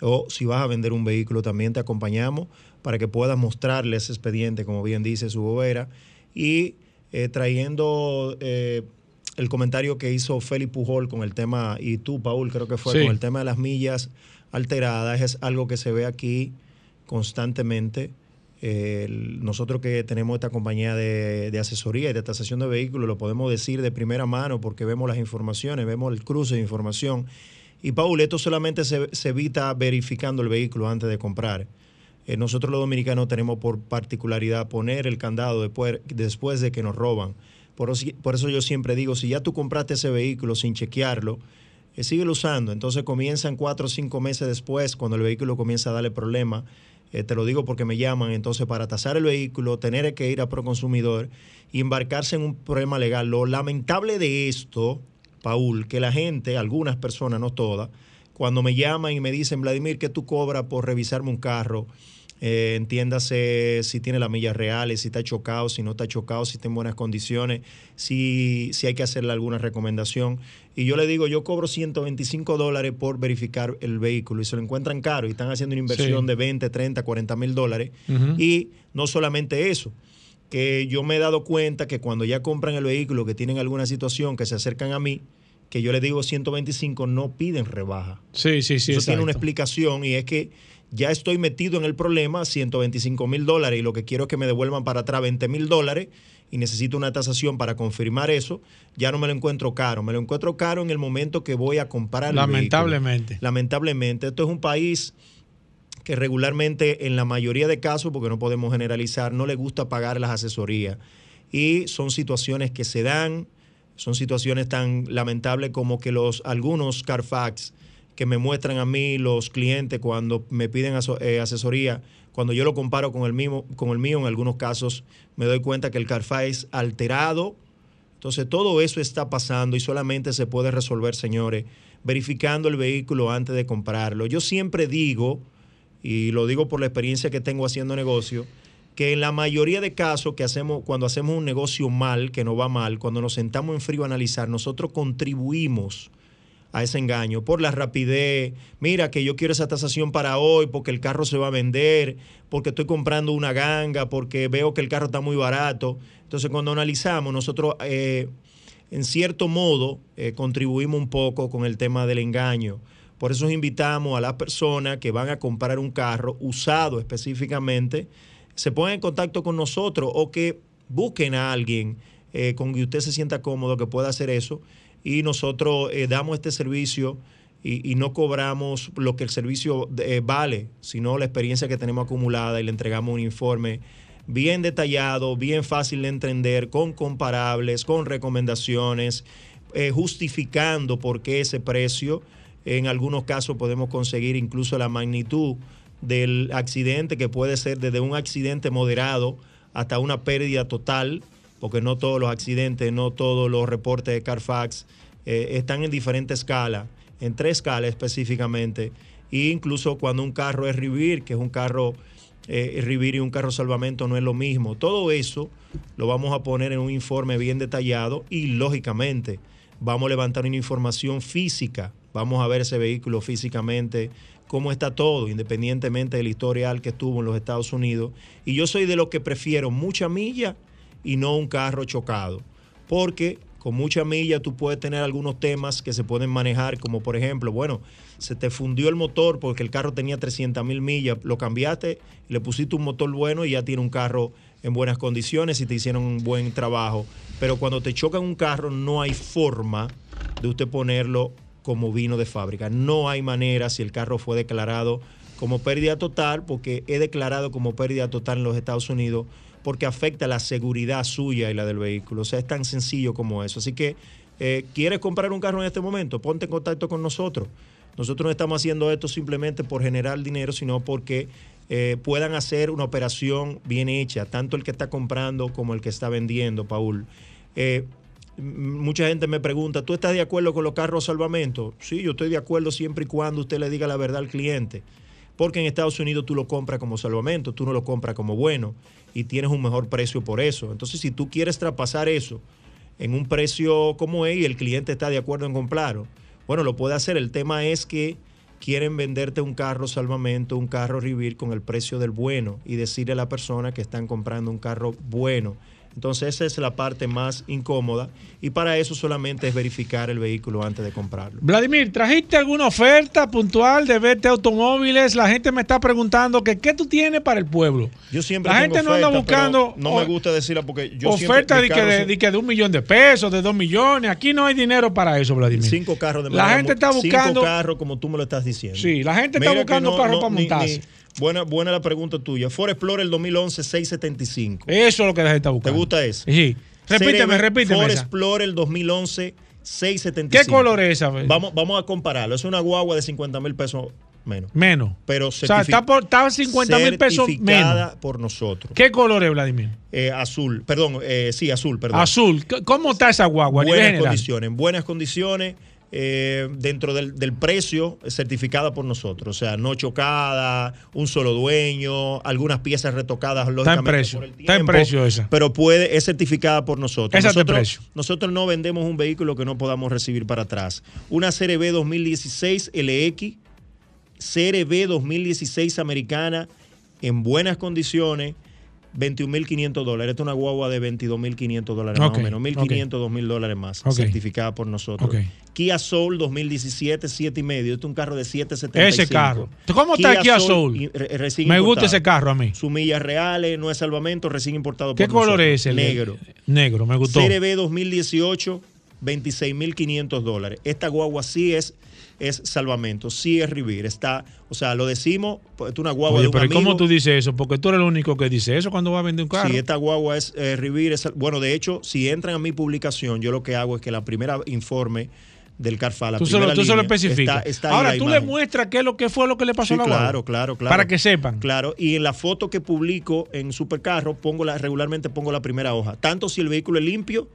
O si vas a vender un vehículo, también te acompañamos para que puedas mostrarle ese expediente, como bien dice Hugo Vera. Y eh, trayendo eh, el comentario que hizo Félix Pujol con el tema, y tú, Paul, creo que fue Sí. con el tema de las millas alteradas, es algo que se ve aquí constantemente. Nosotros que tenemos esta compañía de, de asesoría y de tasación de vehículos, lo podemos decir de primera mano porque vemos las informaciones, vemos el cruce de información. Y Paul, esto solamente se, evita verificando el vehículo antes de comprar. Eh, nosotros los dominicanos tenemos por particularidad poner el candado después, después de que nos roban. Por, eso- por eso yo siempre digo, si ya tú compraste ese vehículo sin chequearlo, eh, síguelo usando. Entonces comienzan cuatro o cinco meses después, cuando el vehículo comienza a darle problemas. Eh, te lo digo porque me llaman. Entonces, para tasar el vehículo, tener que ir a Proconsumidor y embarcarse en un problema legal. Lo lamentable de esto, Paul, que la gente, algunas personas, no todas, cuando me llaman y me dicen, Vladimir, ¿qué tú cobras por revisarme un carro? Eh, entiéndase si tiene las millas reales, si está chocado, si no está chocado, si está en buenas condiciones, si, si hay que hacerle alguna recomendación. Y yo le digo, yo cobro 125 dólares por verificar el vehículo y se lo encuentran caro y están haciendo una inversión Sí. de 20, 30, 40 mil dólares. Y no solamente eso, que yo me he dado cuenta que cuando ya compran el vehículo, que tienen alguna situación, que se acercan a mí, que yo les digo 125, no piden rebaja. Sí, sí, sí. Eso tiene una explicación y es que ya estoy metido en el problema, 125 mil dólares, y lo que quiero es que me devuelvan para atrás 20 mil dólares y necesito una tasación para confirmar eso. Ya no me lo encuentro caro, me lo encuentro caro en el momento que voy a comprar el Lamentablemente. vehículo. Lamentablemente. Esto es un país que regularmente en la mayoría de casos, porque no podemos generalizar, no le gusta pagar las asesorías. Y son situaciones que se dan, son situaciones tan lamentables como que los algunos Carfax que me muestran a mí los clientes cuando me piden eh, asesoría, cuando yo lo comparo con el, mismo, con el mío, en algunos casos me doy cuenta que el Carfax es alterado. Entonces todo eso está pasando y solamente se puede resolver, señores, verificando el vehículo antes de comprarlo. Yo siempre digo, y lo digo por la experiencia que tengo haciendo negocio, que en la mayoría de casos que hacemos, cuando hacemos un negocio mal, que no va mal, cuando nos sentamos en frío a analizar, nosotros contribuimos a ese engaño por la rapidez. Mira que yo quiero esa tasación para hoy porque el carro se va a vender, porque estoy comprando una ganga, porque veo que el carro está muy barato. Entonces cuando analizamos, nosotros eh, en cierto modo eh, contribuimos un poco con el tema del engaño. Por eso invitamos a las personas que van a comprar un carro usado específicamente, se pongan en contacto con nosotros o que busquen a alguien eh, con que usted se sienta cómodo que pueda hacer eso y nosotros eh, damos este servicio y, y no cobramos lo que el servicio eh, vale, sino la experiencia que tenemos acumulada y le entregamos un informe bien detallado, bien fácil de entender, con comparables, con recomendaciones, eh, justificando por qué ese precio. En algunos casos podemos conseguir incluso la magnitud del accidente, que puede ser desde un accidente moderado hasta una pérdida total, porque no todos los accidentes, no todos los reportes de Carfax eh, están en diferentes escalas, en tres escalas específicamente, e incluso cuando un carro es Rivir, que es un carro eh, Rivir y un carro salvamento no es lo mismo. Todo eso lo vamos a poner en un informe bien detallado y lógicamente vamos a levantar una información física, vamos a ver ese vehículo físicamente, cómo está todo, independientemente del historial que tuvo en los Estados Unidos. Y yo soy de los que prefiero mucha milla y no un carro chocado, porque con mucha milla tú puedes tener algunos temas que se pueden manejar, como por ejemplo, bueno, se te fundió el motor porque el carro tenía 300 mil millas, lo cambiaste, le pusiste un motor bueno y ya tiene un carro en buenas condiciones y te hicieron un buen trabajo. Pero cuando te chocan un carro no hay forma de usted ponerlo como vino de fábrica. No hay manera si el carro fue declarado como pérdida total, porque es declarado como pérdida total en los Estados Unidos, porque afecta la seguridad suya y la del vehículo. O sea, es tan sencillo como eso. Así que, eh, ¿quieres comprar un carro en este momento? Ponte en contacto con nosotros. Nosotros no estamos haciendo esto simplemente por generar dinero, sino porque eh, puedan hacer una operación bien hecha, tanto el que está comprando como el que está vendiendo, Paul. Eh, mucha gente me pregunta, ¿tú estás de acuerdo con los carros salvamento? Sí, yo estoy de acuerdo siempre y cuando usted le diga la verdad al cliente. Porque en Estados Unidos tú lo compras como salvamento, tú no lo compras como bueno y tienes un mejor precio por eso. Entonces, si tú quieres traspasar eso en un precio como es y el cliente está de acuerdo en comprarlo, bueno, lo puede hacer. El tema es que quieren venderte un carro salvamento, un carro Rivir con el precio del bueno y decirle a la persona que están comprando un carro bueno. Entonces esa es la parte más incómoda y para eso solamente es verificar el vehículo antes de comprarlo. Vladimir, ¿trajiste alguna oferta puntual de verte automóviles? La gente me está preguntando que qué tú tienes para el pueblo. Yo siempre La tengo gente no anda oferta, buscando No me gusta decirla porque yo oferta siempre, de que, de, son de que de un millón de pesos, de dos millones. Aquí no hay dinero para eso, Vladimir. cinco carros de La gente está buscando. cinco carros como tú me lo estás diciendo. Sí, la gente está Mira buscando carros para ni- montarse. ni- buena, buena la pregunta tuya. Ford Explorer 2011 675. Eso es lo que la gente está buscando. ¿Te gusta eso? Sí. Repíteme, CRB repíteme Ford esa. Explorer 2011 675. ¿Qué color es esa? Vamos, vamos a compararlo. Es una guagua de 50 mil pesos menos. Menos. Pero O sea, está, por, está 50 mil pesos menos. por nosotros. ¿Qué color es, Vladimir? Eh, azul, perdón, eh, sí, azul, perdón. Azul. ¿Cómo está esa guagua? buenas condiciones, en buenas condiciones, eh, dentro del, del precio, certificada por nosotros. O sea, no chocada, un solo dueño, algunas piezas retocadas, Está en lógicamente, precio. por el Está en tiempo, precio esa. Pero puede, es certificada por nosotros. Esa nosotros, precio. nosotros no vendemos un vehículo que no podamos recibir para atrás. Una CRB 2016 LX, CRB 2016 americana, en buenas condiciones, 21.500 dólares. Esta es una guagua de 22.500 dólares Ok, más o menos. 1.500, 2.000 dólares más. Ok. Certificada por nosotros. Kia Soul 2017, 7 y medio. Este es un carro de 775. Ese carro. ¿Cómo está el Kia Soul? y- re- Me gusta ese carro a mí. Su millas reales, no es salvamento, recién importado ¿Qué por color nosotros. es el Negro. Negro, me gustó. CRB 2018, 26.500 dólares. Esta guagua sí es, es salvamento, sí es Rivir. Está, o sea, lo decimos, pues, es una guagua Oye, de un pero ¿y amigo. ¿cómo tú dices eso? Porque tú eres el único que dice eso cuando va a vender un carro. Si esta guagua es eh, Rivir, es- bueno, de hecho, si entran a mi publicación, yo lo que hago es que la primera informe del Carfa, la Tú solo, tú solo especificas. está- Ahora tú le muestras qué, es lo, qué fue lo que le pasó Sí, a la guagua. claro, claro, claro. Para que sepan. Claro, y en la foto que publico en Supercarro, pongo la, regularmente pongo la primera hoja. Tanto si el vehículo es limpio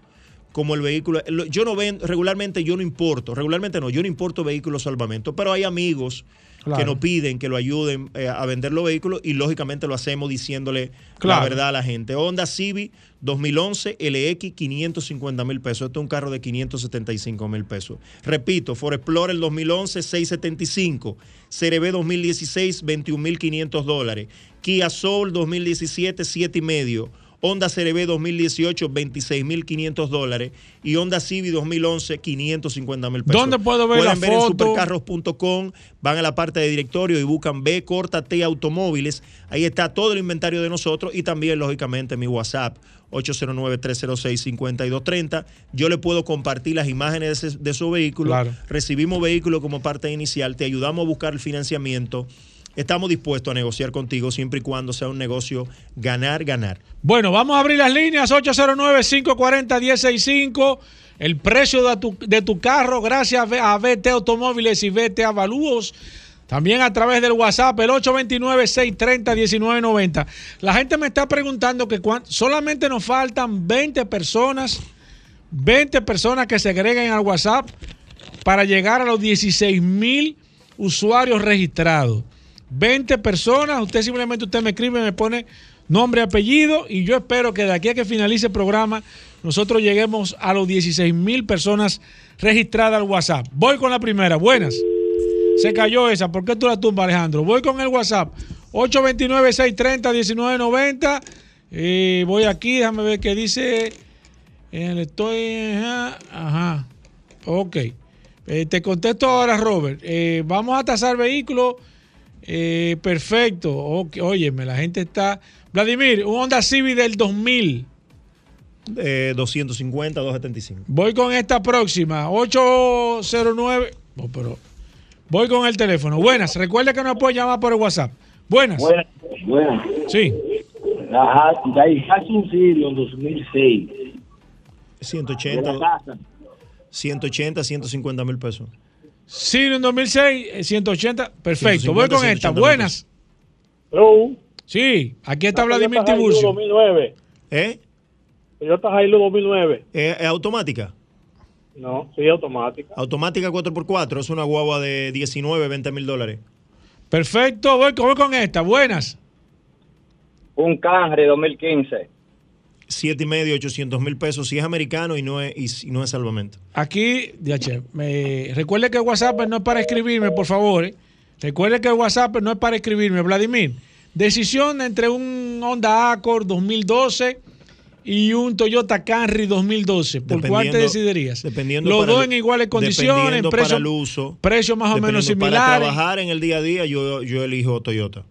como el vehículo. lo- Yo no ven, regularmente yo no importo, regularmente no, yo no importo vehículos salvamento, pero hay amigos Claro. que nos piden que lo ayuden eh, a vender los vehículos y lógicamente lo hacemos diciéndole Claro. la verdad a la gente. Honda Civic 2011 LX 550 mil pesos. Este es un carro de 575 mil pesos. Repito, Ford Explorer 2011 675. CRB 2016 21 mil 500 dólares. Kia Soul 2017 7 y medio. Honda CRB 2018, 26.500 dólares. Y Honda Civic 2011, 550 mil pesos. ¿Dónde puedo ver Pueden la ver en supercarros.com, van a la parte de directorio y buscan B corta T Automóviles. Ahí está todo el inventario de nosotros y también, lógicamente, mi WhatsApp. 809-306-5230. Yo le puedo compartir las imágenes de, ese- de su vehículo. Claro. Recibimos vehículo como parte inicial, te ayudamos a buscar el financiamiento. Estamos dispuestos a negociar contigo siempre y cuando sea un negocio ganar, ganar. Bueno, vamos a abrir las líneas 809-540-165. El precio de tu, de tu carro, gracias a VT Automóviles y VT Avalúos. También a través del WhatsApp, el 829-630-1990. La gente me está preguntando que solamente nos faltan 20 personas, 20 personas que se agreguen al WhatsApp para llegar a los 16 mil usuarios registrados. 20 personas, usted simplemente usted me escribe, me pone nombre, apellido y yo espero que de aquí a que finalice el programa nosotros lleguemos a los 16 mil personas registradas al WhatsApp. Voy con la primera, buenas. Se cayó esa, ¿por qué tú la tumbas Alejandro? Voy con el WhatsApp, 829-630-1990. Eh, voy aquí, déjame ver qué dice. Estoy. Ajá. ajá. Ok. Eh, te contesto ahora, Robert. Eh, vamos a tasar vehículos. Eh, perfecto. Ok, Óyeme, la gente está. Vladimir, un Honda Civic del 2000. Eh, 250, 275. Voy con esta próxima. 809. Oh, pero voy con el teléfono. Buenas. Recuerde que nos puede llamar por el WhatsApp. Buenas. Buenas. Buenas. Sí. La Daihatsu Sirion 2006. 180, De la casa. 180, 150 mil pesos. Sirius 2006, eh, 180. Perfecto. 150, Voy con esta. 180 Buenas. Hello. Sí, aquí está Vladimir Tiburcio. 2009. ¿Eh? Toyota Hilux 2009. ¿Es, es automática? No, sí, automática. Automática 4x4, es una guagua de 19, 20 mil dólares. Perfecto. Voy, con- voy con esta. Buenas. Un Camry 2015. 7 y medio, 800 mil pesos. Si es americano y no es, y, si no es salvamento. Aquí, ya, che, me, recuerde que el WhatsApp no es para escribirme, por favor. eh. Recuerde que el WhatsApp no es para escribirme. Vladimir, decisión entre un Honda Accord 2012 y un Toyota Camry 2012. ¿Por cuál te decidirías? Dependiendo Los dos en iguales condiciones, precio, uso. más o menos similares. Para trabajar en el día a día, yo, yo elijo Toyota.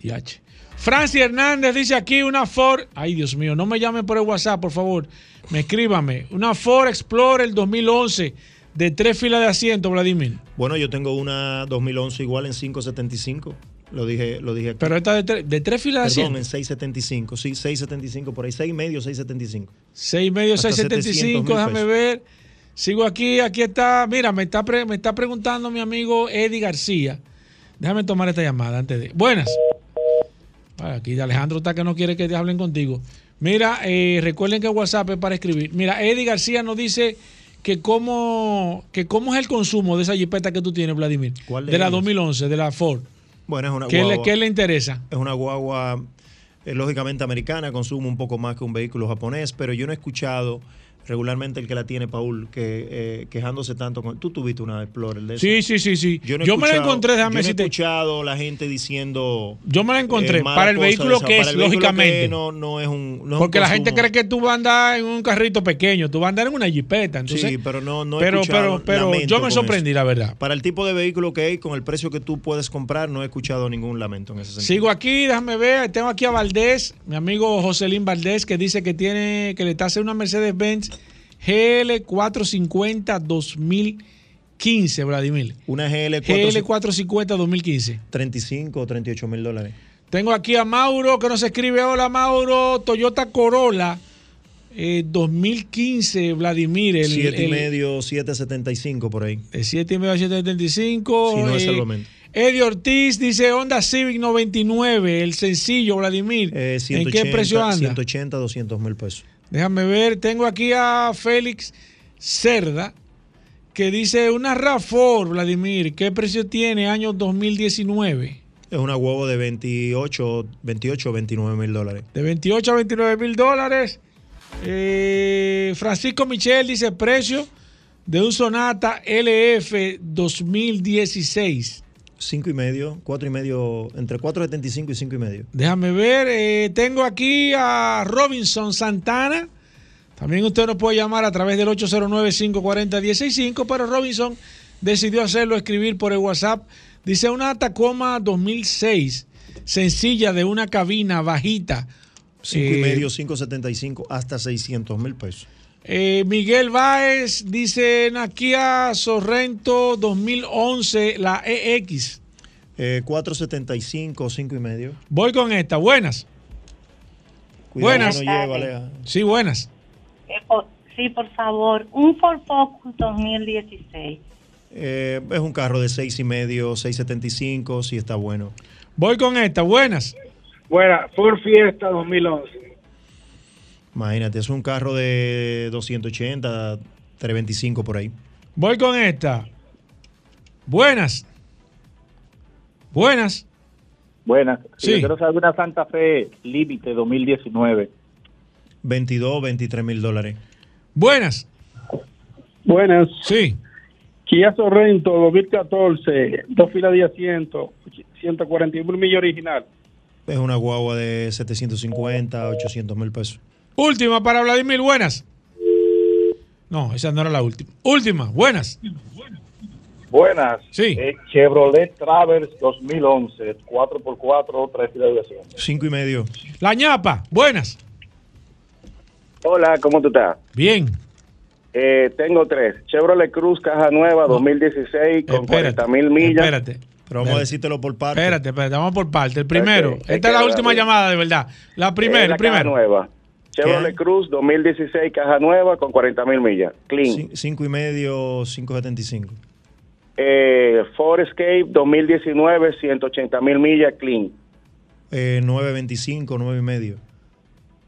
Diache. Francis Hernández dice aquí una Ford. Ay, Dios mío, no me llamen por el WhatsApp, por favor. Me escríbame. Una Ford Explorer 2011 de tres filas de asiento, Vladimir. Bueno, yo tengo una 2011 igual en 575. Lo dije, lo dije aquí. Pero esta de, tre- de tres filas de Perdón, asiento. en 675. Sí, 675 por ahí. 6 y medio, 675. Seis y medio, Hasta 675, 700,000 déjame ver. Sigo aquí, aquí está. Mira, me está, pre- me está preguntando mi amigo Eddie García. Déjame tomar esta llamada antes de. Buenas. Aquí Alejandro está que no quiere que te hablen contigo. Mira, eh, recuerden que WhatsApp es para escribir. Mira, Eddie García nos dice que cómo, que cómo es el consumo de esa jipeta que tú tienes, Vladimir. ¿Cuál de de la ellas? 2011, de la Ford. Bueno, es una ¿Qué le, guagua. qué le interesa? Es una guagua eh, lógicamente americana, consume un poco más que un vehículo japonés, pero yo no he escuchado regularmente el que la tiene, Paul, que eh, quejándose tanto con... Tú tuviste una Explorer de Sí, sí, sí, sí. Yo, no Yo me la encontré, déjame yo no he escuchado la gente diciendo... Yo me la encontré eh, para el vehículo esa. que es, lógicamente. que no, no es un... no es un Porque la gente cree que tú vas a andar en un carrito pequeño, tú vas a andar en una jipeta. Entonces, sí, pero no, no he pero, escuchado, pero, pero yo me sorprendí, eso. la verdad. Para el tipo de vehículo que hay, con el precio que tú puedes comprar, no he escuchado ningún lamento en ese sentido. Sigo aquí, déjame ver. Tengo aquí a Valdés, mi amigo Joselín Valdés, que dice que tiene, que le está haciendo una Mercedes-Benz GL450 2015, Vladimir. Una GL450 GL450 2015. 35 o 38 mil dólares. Tengo aquí a Mauro que nos escribe, hola Mauro, Toyota Corolla eh, 2015, Vladimir. El, 7 y el- medio, 775 por ahí. De 7 y medio a 775. Si no es eh, salvamento. Eddie Ortiz dice Honda Civic 99, el sencillo, Vladimir. Eh, ¿En 180, qué precio anda? 180, 200 mil pesos. Déjame ver, tengo aquí a Félix Cerda, que dice una RAV4, Vladimir, ¿qué precio tiene año 2019? Es una huevo de 28, 28 o 29 mil dólares. De 28 a 29 mil dólares. Eh, Francisco Michel dice precio de un Sonata LF 2016. Cinco y medio, cuatro y medio, entre 4.75 y cinco y medio. Déjame ver, eh, tengo aquí a Robinson Santana. También usted nos puede llamar a través del 809-540-165, pero Robinson decidió hacerlo, escribir por el WhatsApp. Dice una Tacoma 2006, sencilla de una cabina bajita. Cinco y Eh, medio, 5.75 hasta 600 mil pesos. Eh, Miguel Báez dice Nakia Sorrento 2011, la EX. Eh, 4.75, cinco y medio. Voy con esta. Buenas. Cuidado buenas. que no lleve, Aleja. Sí, buenas. Eh, por- sí, por favor, un Ford Focus 2016. Eh, es un carro de seis y medio, 6.75, si está bueno. Voy con esta. Buenas. Buena, Ford Fiesta 2011. Imagínate, es un carro de 280, 325 por ahí. Voy con esta. Buenas. Buenas. Buenas. Sí. Yo quiero saber una Santa Fe Límite 2019. 22, 23 mil dólares. Buenas. Buenas. Sí. Kia Sorrento 2014, dos filas de asiento, 141 millas original. Es una guagua de 750, 800 mil pesos. Última para Vladimir. Buenas. No, esa no era la última. Última. Buenas. Buenas. Sí. Eh, Chevrolet Traverse 2011, 4x4, 3 filas de asiento. Cinco y medio. La ñapa. Buenas. Hola, ¿cómo tú estás? Bien. Eh, tengo tres. Chevrolet Cruz, caja nueva, 2016, con 40 mil millas. Espérate. Pero vamos a decírtelo por parte. Espérate, espérate, vamos por parte. El primero. Es Esta es la que- última llamada, de verdad. La Eh, primera, la el primero. Caja nueva. Chevrolet Cruz, 2016, caja nueva, con 40 mil millas. Clean. Cin- Cinco y medio, 575. Eh, Ford Escape, 2019, 180 mil millas. Clean. Eh, 925, 9 y medio.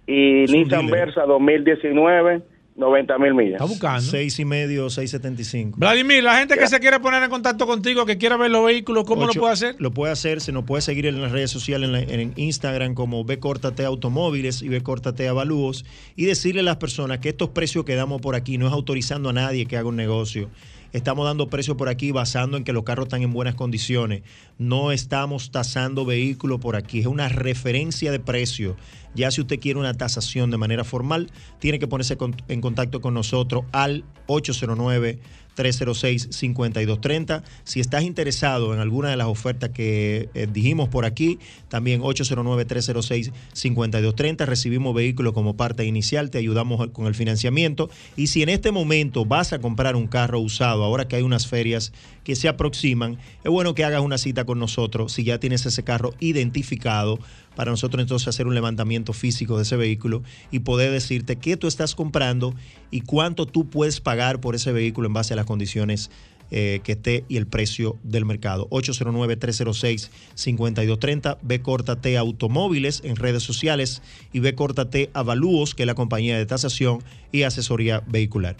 Y Nissan dealer. Versa, 2019, 90 mil millas. buscando. Seis y medio, 675. Vladimir, la gente que se quiere poner en contacto contigo, que quiera ver los vehículos, ¿cómo Ocho- lo puede hacer? Lo puede hacer, se nos puede seguir en las redes sociales, en, la- en Instagram como B Córtate Automóviles y B Córtate Avalúos y decirle a las personas que estos precios que damos por aquí no es autorizando a nadie que haga un negocio. Estamos dando precios por aquí basando en que los carros están en buenas condiciones. No estamos tasando vehículos por aquí. Es una referencia de precio. Ya si usted quiere una tasación de manera formal, tiene que ponerse en contacto con nosotros al 809 306-5230. Si estás interesado en alguna de las ofertas que eh, dijimos por aquí, también 809-306-5230. Recibimos vehículos como parte inicial, te ayudamos con el financiamiento. Y si en este momento vas a comprar un carro usado, ahora que hay unas ferias que se aproximan, es bueno que hagas una cita con nosotros si ya tienes ese carro identificado para nosotros entonces hacer un levantamiento físico de ese vehículo y poder decirte qué tú estás comprando y cuánto tú puedes pagar por ese vehículo en base a las condiciones eh, que esté y el precio del mercado. 809-306-5230, B Córtate Automóviles en redes sociales y B Córtate Avalúos, que es la compañía de tasación y asesoría vehicular.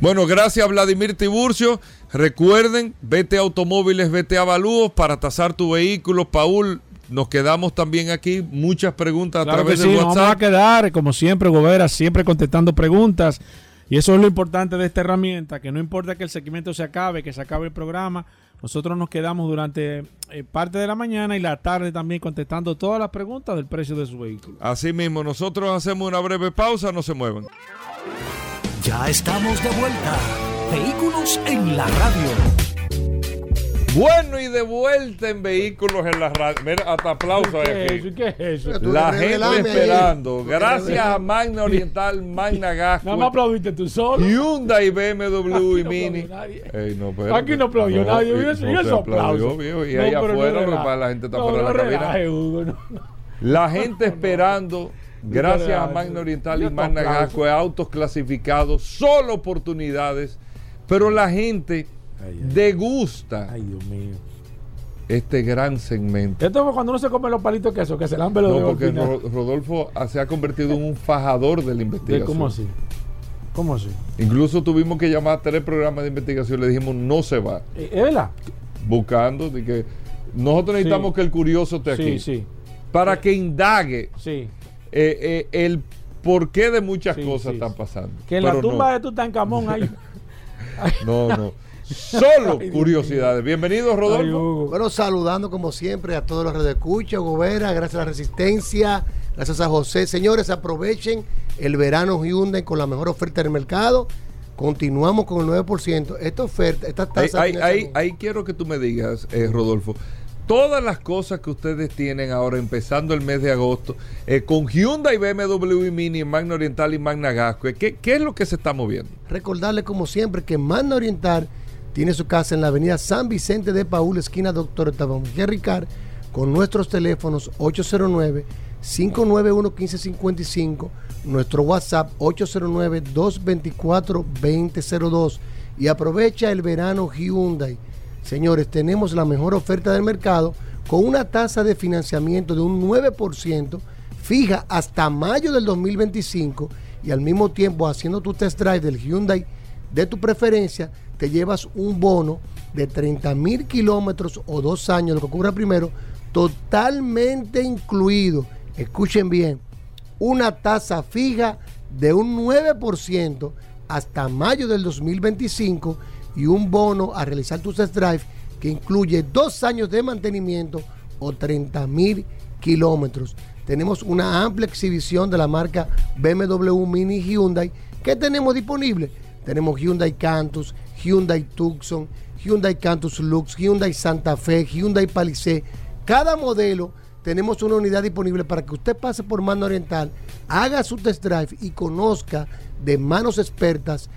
Bueno, gracias Vladimir Tiburcio. Recuerden, vete a automóviles, vete a avalúos para tasar tu vehículo. Paul, nos quedamos también aquí. Muchas preguntas a que través sí, de nos vamos a WhatsApp. quedar, como siempre, Gobera, siempre contestando preguntas. Y eso es lo importante de esta herramienta, que no importa que el segmento se acabe, que se acabe el programa, nosotros nos quedamos durante eh, parte de la mañana y la tarde también contestando todas las preguntas del precio de su vehículo. Así mismo, nosotros hacemos una breve pausa, no se muevan. Ya estamos de vuelta. Vehículos en la radio. Bueno, y de vuelta en vehículos en la radio. Mira, hasta aplauso hay ¿Qué es aquí. eso? ¿Qué es eso? La gente esperando. Gracias a Magna Oriental, Magna Gas. Nada más aplaudiste tú solo. Hyundai, BMW y no Mini. Aquí no aplaudió nadie, y- eso- aplauso. viejo, Y No, ahí afuera, la gente está No, fuera de la cabina. relaje, Hugo, no. La gente esperando, gracias a. Magna Oriental y Magna. Gasco, autos clasificados, solo oportunidades, pero la gente degusta este gran segmento. Esto es cuando uno se come los palitos de queso, que se lambe los No, porque final. Rodolfo se ha convertido en un fajador de la investigación. ¿Cómo así? ¿Cómo así? Incluso tuvimos que llamar a tres programas de investigación. Le dijimos, no se va. ¿Es verdad? Buscando. De que nosotros necesitamos Sí. que el curioso esté Sí, aquí. sí. Para que indague eh, eh, el porqué de muchas cosas están pasando. Que en la tumba no. de Tutankamón hay. (laughs) No, no. Solo curiosidades. Bienvenido, Rodolfo. Bueno, saludando como siempre a todos los redes de escucha, Hugo Vera, gracias a la Resistencia, gracias a José. Señores, aprovechen el verano Hyundai con la mejor oferta del mercado. Continuamos con el 9%. Esta oferta, esta Ahí, tasa... ahí- ahí- ahí quiero que tú me digas, eh, Rodolfo, todas las cosas que ustedes tienen ahora empezando el mes de agosto, eh, con Hyundai, BMW y Mini, Magna Oriental y Magna Gasco, ¿qué, qué es lo que se está moviendo? Recordarle como siempre que Magna Oriental tiene su casa en la avenida San Vicente de Paúl, esquina Doctor Octavio Mejía Ricard, con nuestros teléfonos 809-591-1555, nuestro WhatsApp 809-224-2002 y aprovecha el verano Hyundai. Señores, tenemos la mejor oferta del mercado con una tasa de financiamiento de un 9% fija hasta mayo del 2025 y al mismo tiempo haciendo tu test drive del Hyundai de tu preferencia, te llevas un bono de 30 mil kilómetros o dos años, lo que ocurra primero, totalmente incluido. Escuchen bien, una tasa fija de un 9% hasta mayo del 2025 y un bono a realizar tu test drive que incluye dos años de mantenimiento o 30 mil kilómetros. Tenemos una amplia exhibición de la marca BMW Mini Hyundai que tenemos disponible. Tenemos Hyundai Cantus, Hyundai Tucson, Hyundai Cantus Lux, Hyundai Santa Fe, Hyundai Palisade. Cada modelo tenemos una unidad disponible para que usted pase por Mano Oriental, haga su test drive y conozca de manos expertas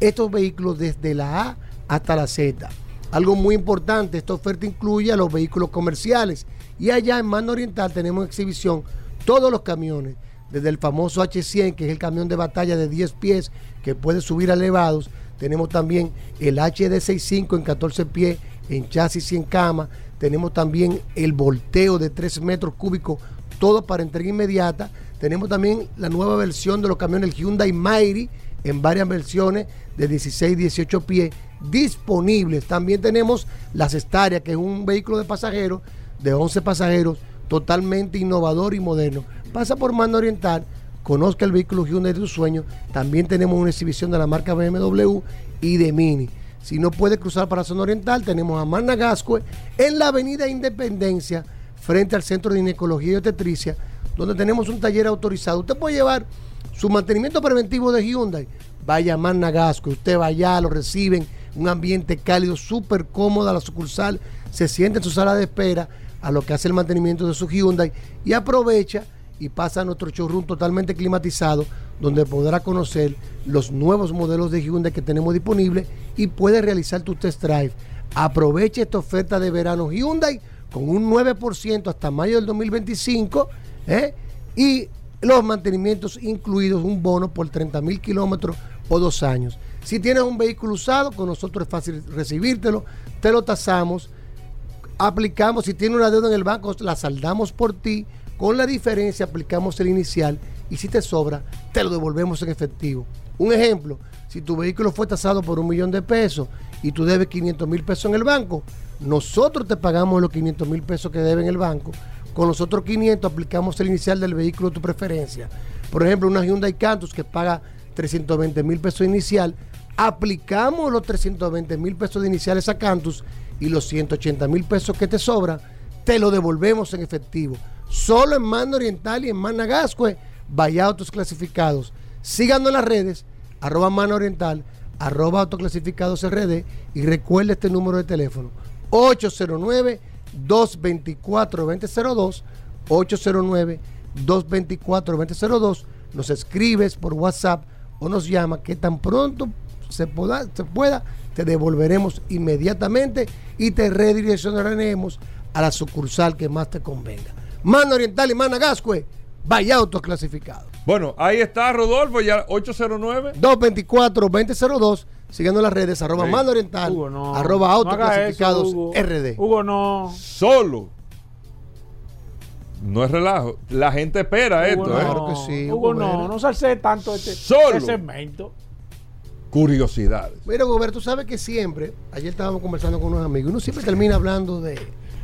estos vehículos desde la A hasta la Z. Algo muy importante, esta oferta incluye a los vehículos comerciales y allá en Mano Oriental tenemos en exhibición todos los camiones, desde el famoso H100, que es el camión de batalla de 10 pies que puede subir a elevados, tenemos también el HD65 en 14 pies, en chasis y en cama, tenemos también el volteo de 3 metros cúbicos, todo para entrega inmediata, tenemos también la nueva versión de los camiones, Hyundai Mighty, en varias versiones de 16 18 pies disponibles. También tenemos la Cestaria, que es un vehículo de pasajeros de 11 pasajeros, totalmente innovador y moderno. Pasa por Mando Oriental, conozca el vehículo Hyundai de tu sueño. También tenemos una exhibición de la marca BMW y de Mini. Si no puede cruzar para zona oriental, tenemos a Magna Gascue en la avenida Independencia, frente al Centro de Ginecología y Obstetricia, donde tenemos un taller autorizado. Usted puede llevar su mantenimiento preventivo de Hyundai. Vaya a Magna Gascue, usted va allá, lo reciben, un ambiente cálido, súper cómodo la sucursal, se siente en su sala de espera a lo que hace el mantenimiento de su Hyundai y aprovecha y pasa a nuestro showroom totalmente climatizado donde podrá conocer los nuevos modelos de Hyundai que tenemos disponibles y puede realizar tu test drive. Aproveche esta oferta de verano Hyundai con un 9% hasta mayo del 2025 ¿eh? y los mantenimientos incluidos, un bono por 30 mil kilómetros o dos años. Si tienes un vehículo usado, con nosotros es fácil recibírtelo, te lo tasamos, aplicamos, si tiene una deuda en el banco, la saldamos por ti, con la diferencia aplicamos el inicial y si te sobra, te lo devolvemos en efectivo. Un ejemplo, si tu vehículo fue tasado por un millón de pesos y tú debes 500 mil pesos en el banco, nosotros te pagamos los 500 mil pesos que debe en el banco. Con los otros 500 aplicamos el inicial del vehículo de tu preferencia. Por ejemplo, una Hyundai Cantus que paga 320 mil pesos inicial, aplicamos los 320 mil pesos de iniciales a Cantus y los 180 mil pesos que te sobran, te lo devolvemos en efectivo. Solo en Mando Oriental y en Managascue, vaya autos clasificados. Síganos en las redes, arroba Mano Oriental, arroba autoclasificados RD y recuerde este número de teléfono, 809-224-2002, 809-224-2002. Nos escribes por WhatsApp o nos llama que tan pronto se pueda, te devolveremos inmediatamente y te redireccionaremos a la sucursal que más te convenga. Mano Oriental y Managascue, vaya autos clasificados. Bueno, ahí está Rodolfo, ya 809. 224-2002, siguiendo las redes, arroba Sí. Mano Oriental, Hugo, no. arroba No autos haga clasificados eso, Hugo. RD. Hugo, no. Solo. No es relajo. La gente espera Hugo, esto, ¿eh? no. Hugo, no, no salse tanto este, Solo. este segmento. curiosidades. Mira, Gobert, tú sabes que siempre, ayer estábamos conversando con unos amigos, uno siempre termina hablando de...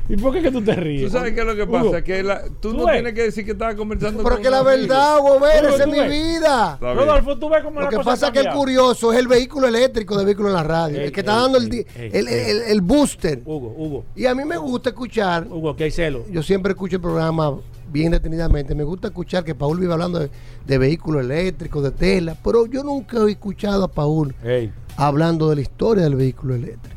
¿Y por qué que tú te ríes? ¿Tú sabes qué es lo que Hugo, pasa? Que la- tú, ¿tú no ves? tienes que decir que estabas conversando Pero con que la amigo. verdad, Hugo, esa es ¿tú mi ves? vida. Rodolfo, tú ves cómo Lo la que cosa pasa es que el curioso es el vehículo eléctrico de vehículo en la radio. Ey, el que está ey, dando el, ey, di- ey, el, ey. el- el booster. Hugo, Hugo. Y a mí me gusta escuchar. Hugo, que hay celo. Yo siempre escucho el programa bien detenidamente. Me gusta escuchar que Paul vive hablando de, de vehículos eléctricos, de Tesla. Pero yo nunca he escuchado a Paul Ey. hablando de la historia del vehículo eléctrico.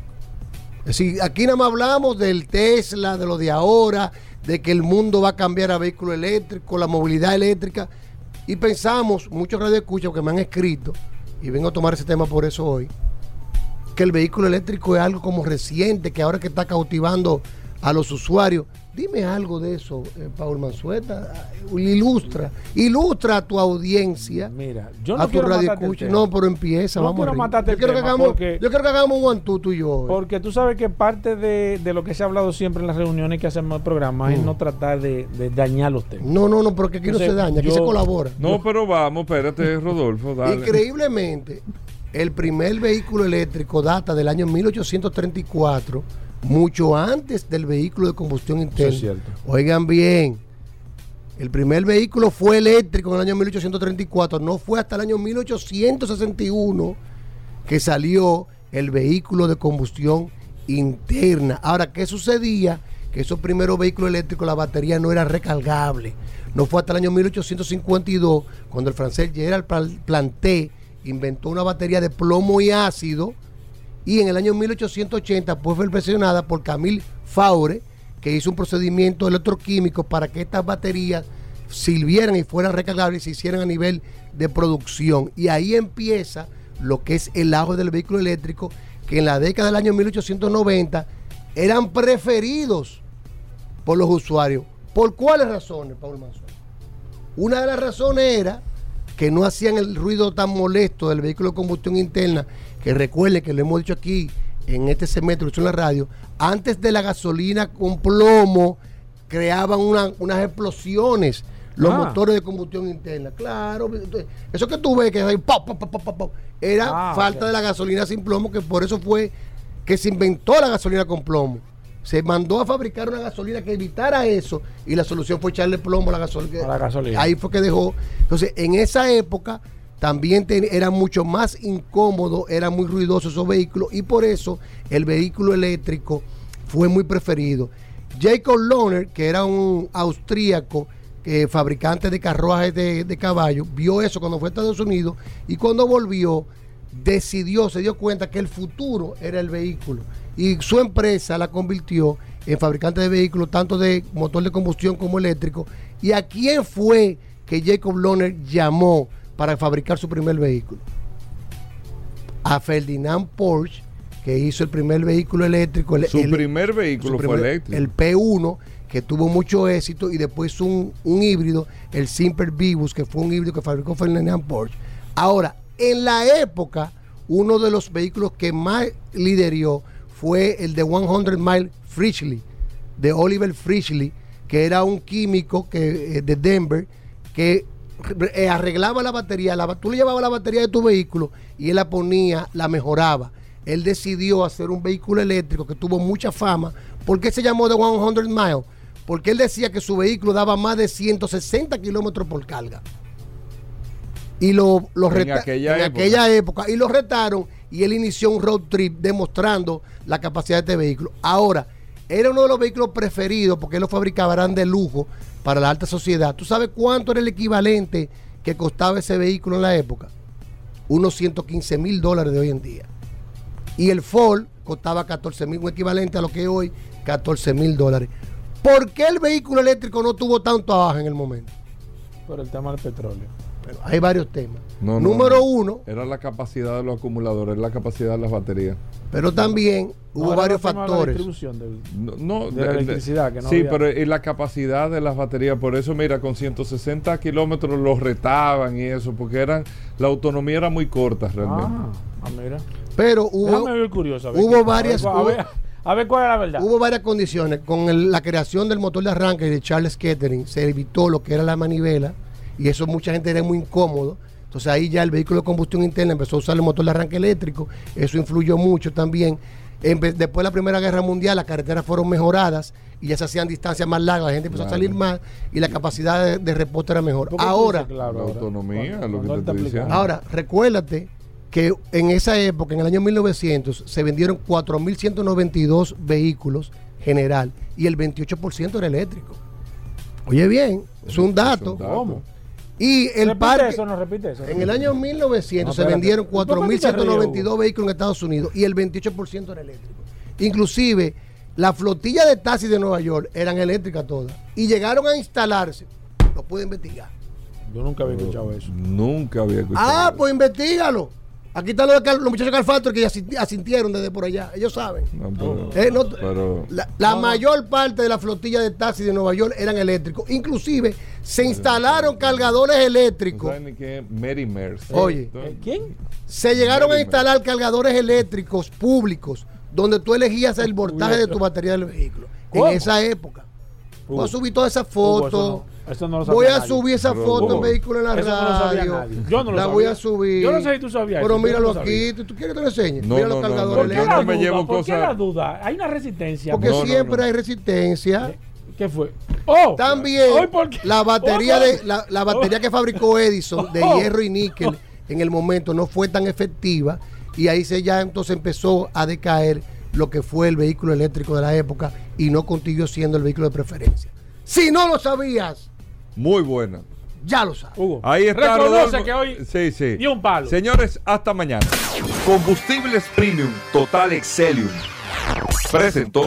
Decir, aquí nada más hablamos del Tesla, de lo de ahora, de que el mundo va a cambiar a vehículo eléctrico, la movilidad eléctrica. Y pensamos, muchos radioescuchas que me han escrito, y vengo a tomar ese tema por eso hoy, que el vehículo eléctrico es algo como reciente, que ahora que está cautivando a los usuarios. Dime algo de eso, eh, Paul Manzueta. Ilustra, ilustra a tu audiencia. Mira, yo no a tu quiero radio escucha. No, pero empieza, No vamos quiero matarte yo el quiero que hagamos, porque- yo quiero que hagamos un one two, tú y yo. hoy. Porque tú sabes que parte de, de lo que se ha hablado siempre en las reuniones que hacemos el programa es Mm. no tratar de, de dañar los temas. No, no, no, porque aquí no Entonces, se daña, aquí yo- se colabora. No, pero vamos, espérate, Rodolfo. Dale. Increíblemente, el primer vehículo eléctrico data del año 1834, mucho antes del vehículo de combustión interna. es cierto. Oigan bien, el primer vehículo fue eléctrico en el año 1834, no fue hasta el año 1861 que salió el vehículo de combustión interna. Ahora, ¿qué sucedía? Que esos primeros vehículos eléctricos, la batería no era recargable. No fue hasta el año 1852 cuando el francés Gerald Planté inventó una batería de plomo y ácido y en el año 1880 pues, fue perfeccionada por Camille Faure que hizo un procedimiento electroquímico para que estas baterías sirvieran y fueran recargables y se hicieran a nivel de producción. Y ahí empieza lo que es el auge del vehículo eléctrico, que en la década del año 1890 eran preferidos por los usuarios. ¿Por cuáles razones, Paul Manzón? Una de las razones era que no hacían el ruido tan molesto del vehículo de combustión interna, que recuerde que lo hemos dicho aquí en este dicho en la radio, antes de la gasolina con plomo creaban una- unas explosiones los Ah. motores de combustión interna. Claro, eso que tú ves que hay pop, pop, pop, pop, pop, era Ah, falta de la gasolina sin plomo, que por eso fue que se inventó la gasolina con plomo. Se mandó a fabricar una gasolina que evitara eso y la solución fue echarle plomo a la gasolina. A la gasolina. Ahí fue que dejó. Entonces, en esa época también era mucho más incómodo, era muy ruidoso esos vehículos y por eso el vehículo eléctrico fue muy preferido. Jacob Lohner, que era un austríaco eh, fabricante de carruajes de, de caballo, vio eso cuando fue a Estados Unidos y cuando volvió decidió, se dio cuenta que el futuro era el vehículo y su empresa la convirtió en fabricante de vehículos, tanto de motor de combustión como eléctrico. ¿Y a quién fue que Jacob Lohner llamó para fabricar su primer vehículo? A Ferdinand Porsche, que hizo el primer vehículo eléctrico. el- Su el- primer vehículo su fue eléctrico. El P1, que tuvo mucho éxito, y después un, un híbrido, el Simper Vivus, que fue un híbrido que fabricó Ferdinand Porsche. Ahora, en la época, uno de los vehículos que más liderió fue el de 100 Mile Frischley, de Oliver Frischley, que era un químico que, eh, de Denver, que arreglaba la batería, la, tú le llevabas la batería de tu vehículo y él la ponía, la mejoraba. Él decidió hacer un vehículo eléctrico que tuvo mucha fama. ¿Por qué se llamó de 100 Mile? Porque él decía que su vehículo daba más de 160 kilómetros por carga. Y lo, lo En aquella en época. aquella época. Y lo retaron y él inició un road trip demostrando la capacidad de este vehículo. Ahora, era uno de los vehículos preferidos porque él lo fabricaba, eran de lujo para la alta sociedad. ¿Tú sabes cuánto era el equivalente que costaba ese vehículo en la época? Unos 115 mil dólares de hoy en día. Y el Ford costaba 14 mil, un equivalente a lo que es hoy 14 mil dólares. ¿Por qué el vehículo eléctrico no tuvo tanto abajo en el momento? Por el tema del petróleo. Pero hay varios temas. No, no, Número no. uno, Era la capacidad de los acumuladores, la capacidad de las baterías. pero también hubo Ahora varios de la factores. distribución del- No, no, de la electricidad, que no sí, había- pero y la capacidad de las baterías, por eso mira, con 160 kilómetros los retaban y eso, porque eran la autonomía era muy corta realmente. Ah, ah, mira. Pero hubo, curioso. a ver hubo qué- a ver varias- A ver, a ver cuál es la verdad. Hubo varias condiciones. Con el- la creación del motor de arranque de Charles Kettering se evitó lo que era la manivela y eso mucha gente era muy incómodo. Entonces ahí ya el vehículo de combustión interna empezó a usar el motor de arranque eléctrico, eso influyó mucho también. Después de la Primera Guerra Mundial, las carreteras fueron mejoradas y ya se hacían distancias más largas, la gente empezó a salir más y la capacidad de, de reposte era mejor. ¿Por qué tú Ahora, claro La ahora? autonomía, lo que te estoy diciendo. Ahora, recuérdate que en esa época, en el año 1900, se vendieron 4.192 vehículos general y el 28% era eléctrico. Oye bien, es un dato. ¿Cómo? Y el repite parque, eso, no repite eso. en el año 1900 No, se vendieron ¿Por qué te ríes, 4.192 vehículos en Estados Unidos y el 28% era eléctrico. Inclusive, la flotilla de taxis de Nueva York eran eléctricas todas. Y llegaron a instalarse. Lo puede investigar. Yo nunca había escuchado eso. Nunca había escuchado. Ah, pues investigalo. Aquí están los, muchachos de Calfactor que asintieron desde por allá. Ellos saben. No, pero- Eh, no- pero- La, la mayor parte de la flotilla de taxis de Nueva York eran eléctricos. Inclusive se instalaron cargadores eléctricos. ¿Saben ni qué? Mary Mercer. Oye, ¿quién? Se llegaron a instalar cargadores eléctricos públicos donde tú elegías el voltaje de tu batería del vehículo. ¿Cómo? En esa época. Voy a subir todas esas Hugo, fotos. eso no- eso no lo sabía voy a nadie. subir esa Pero, foto en Hugo, vehículo en la eso no lo sabía radio. nadie. Yo no lo la sabía. voy a subir. Yo no sé si tú sabías Pero eso, yo míralo no lo sabía. aquí. ¿Tú, tú quieres que te lo enseñe? No, Mira no, los no, cargadores no, ¿Por qué yo no me duda? llevo ¿Por qué cosas- la duda? Hay una resistencia. Porque No, no, siempre no. hay resistencia. ¿Qué fue? Oh, También Hoy, ¿por qué? la batería Oh, de la, la batería que fabricó Edison de Oh. hierro y níquel en el momento no fue tan efectiva y ahí se ya entonces empezó a decaer lo que fue el vehículo eléctrico de la época y no continuó siendo el vehículo de preferencia. Si no lo sabías, Muy buena. ya lo sabes. Hugo, Ahí está reconoce Rodolfo. que hoy Sí, sí. dio un palo. Señores, hasta mañana. Combustibles Premium Total Excelium. Presentó.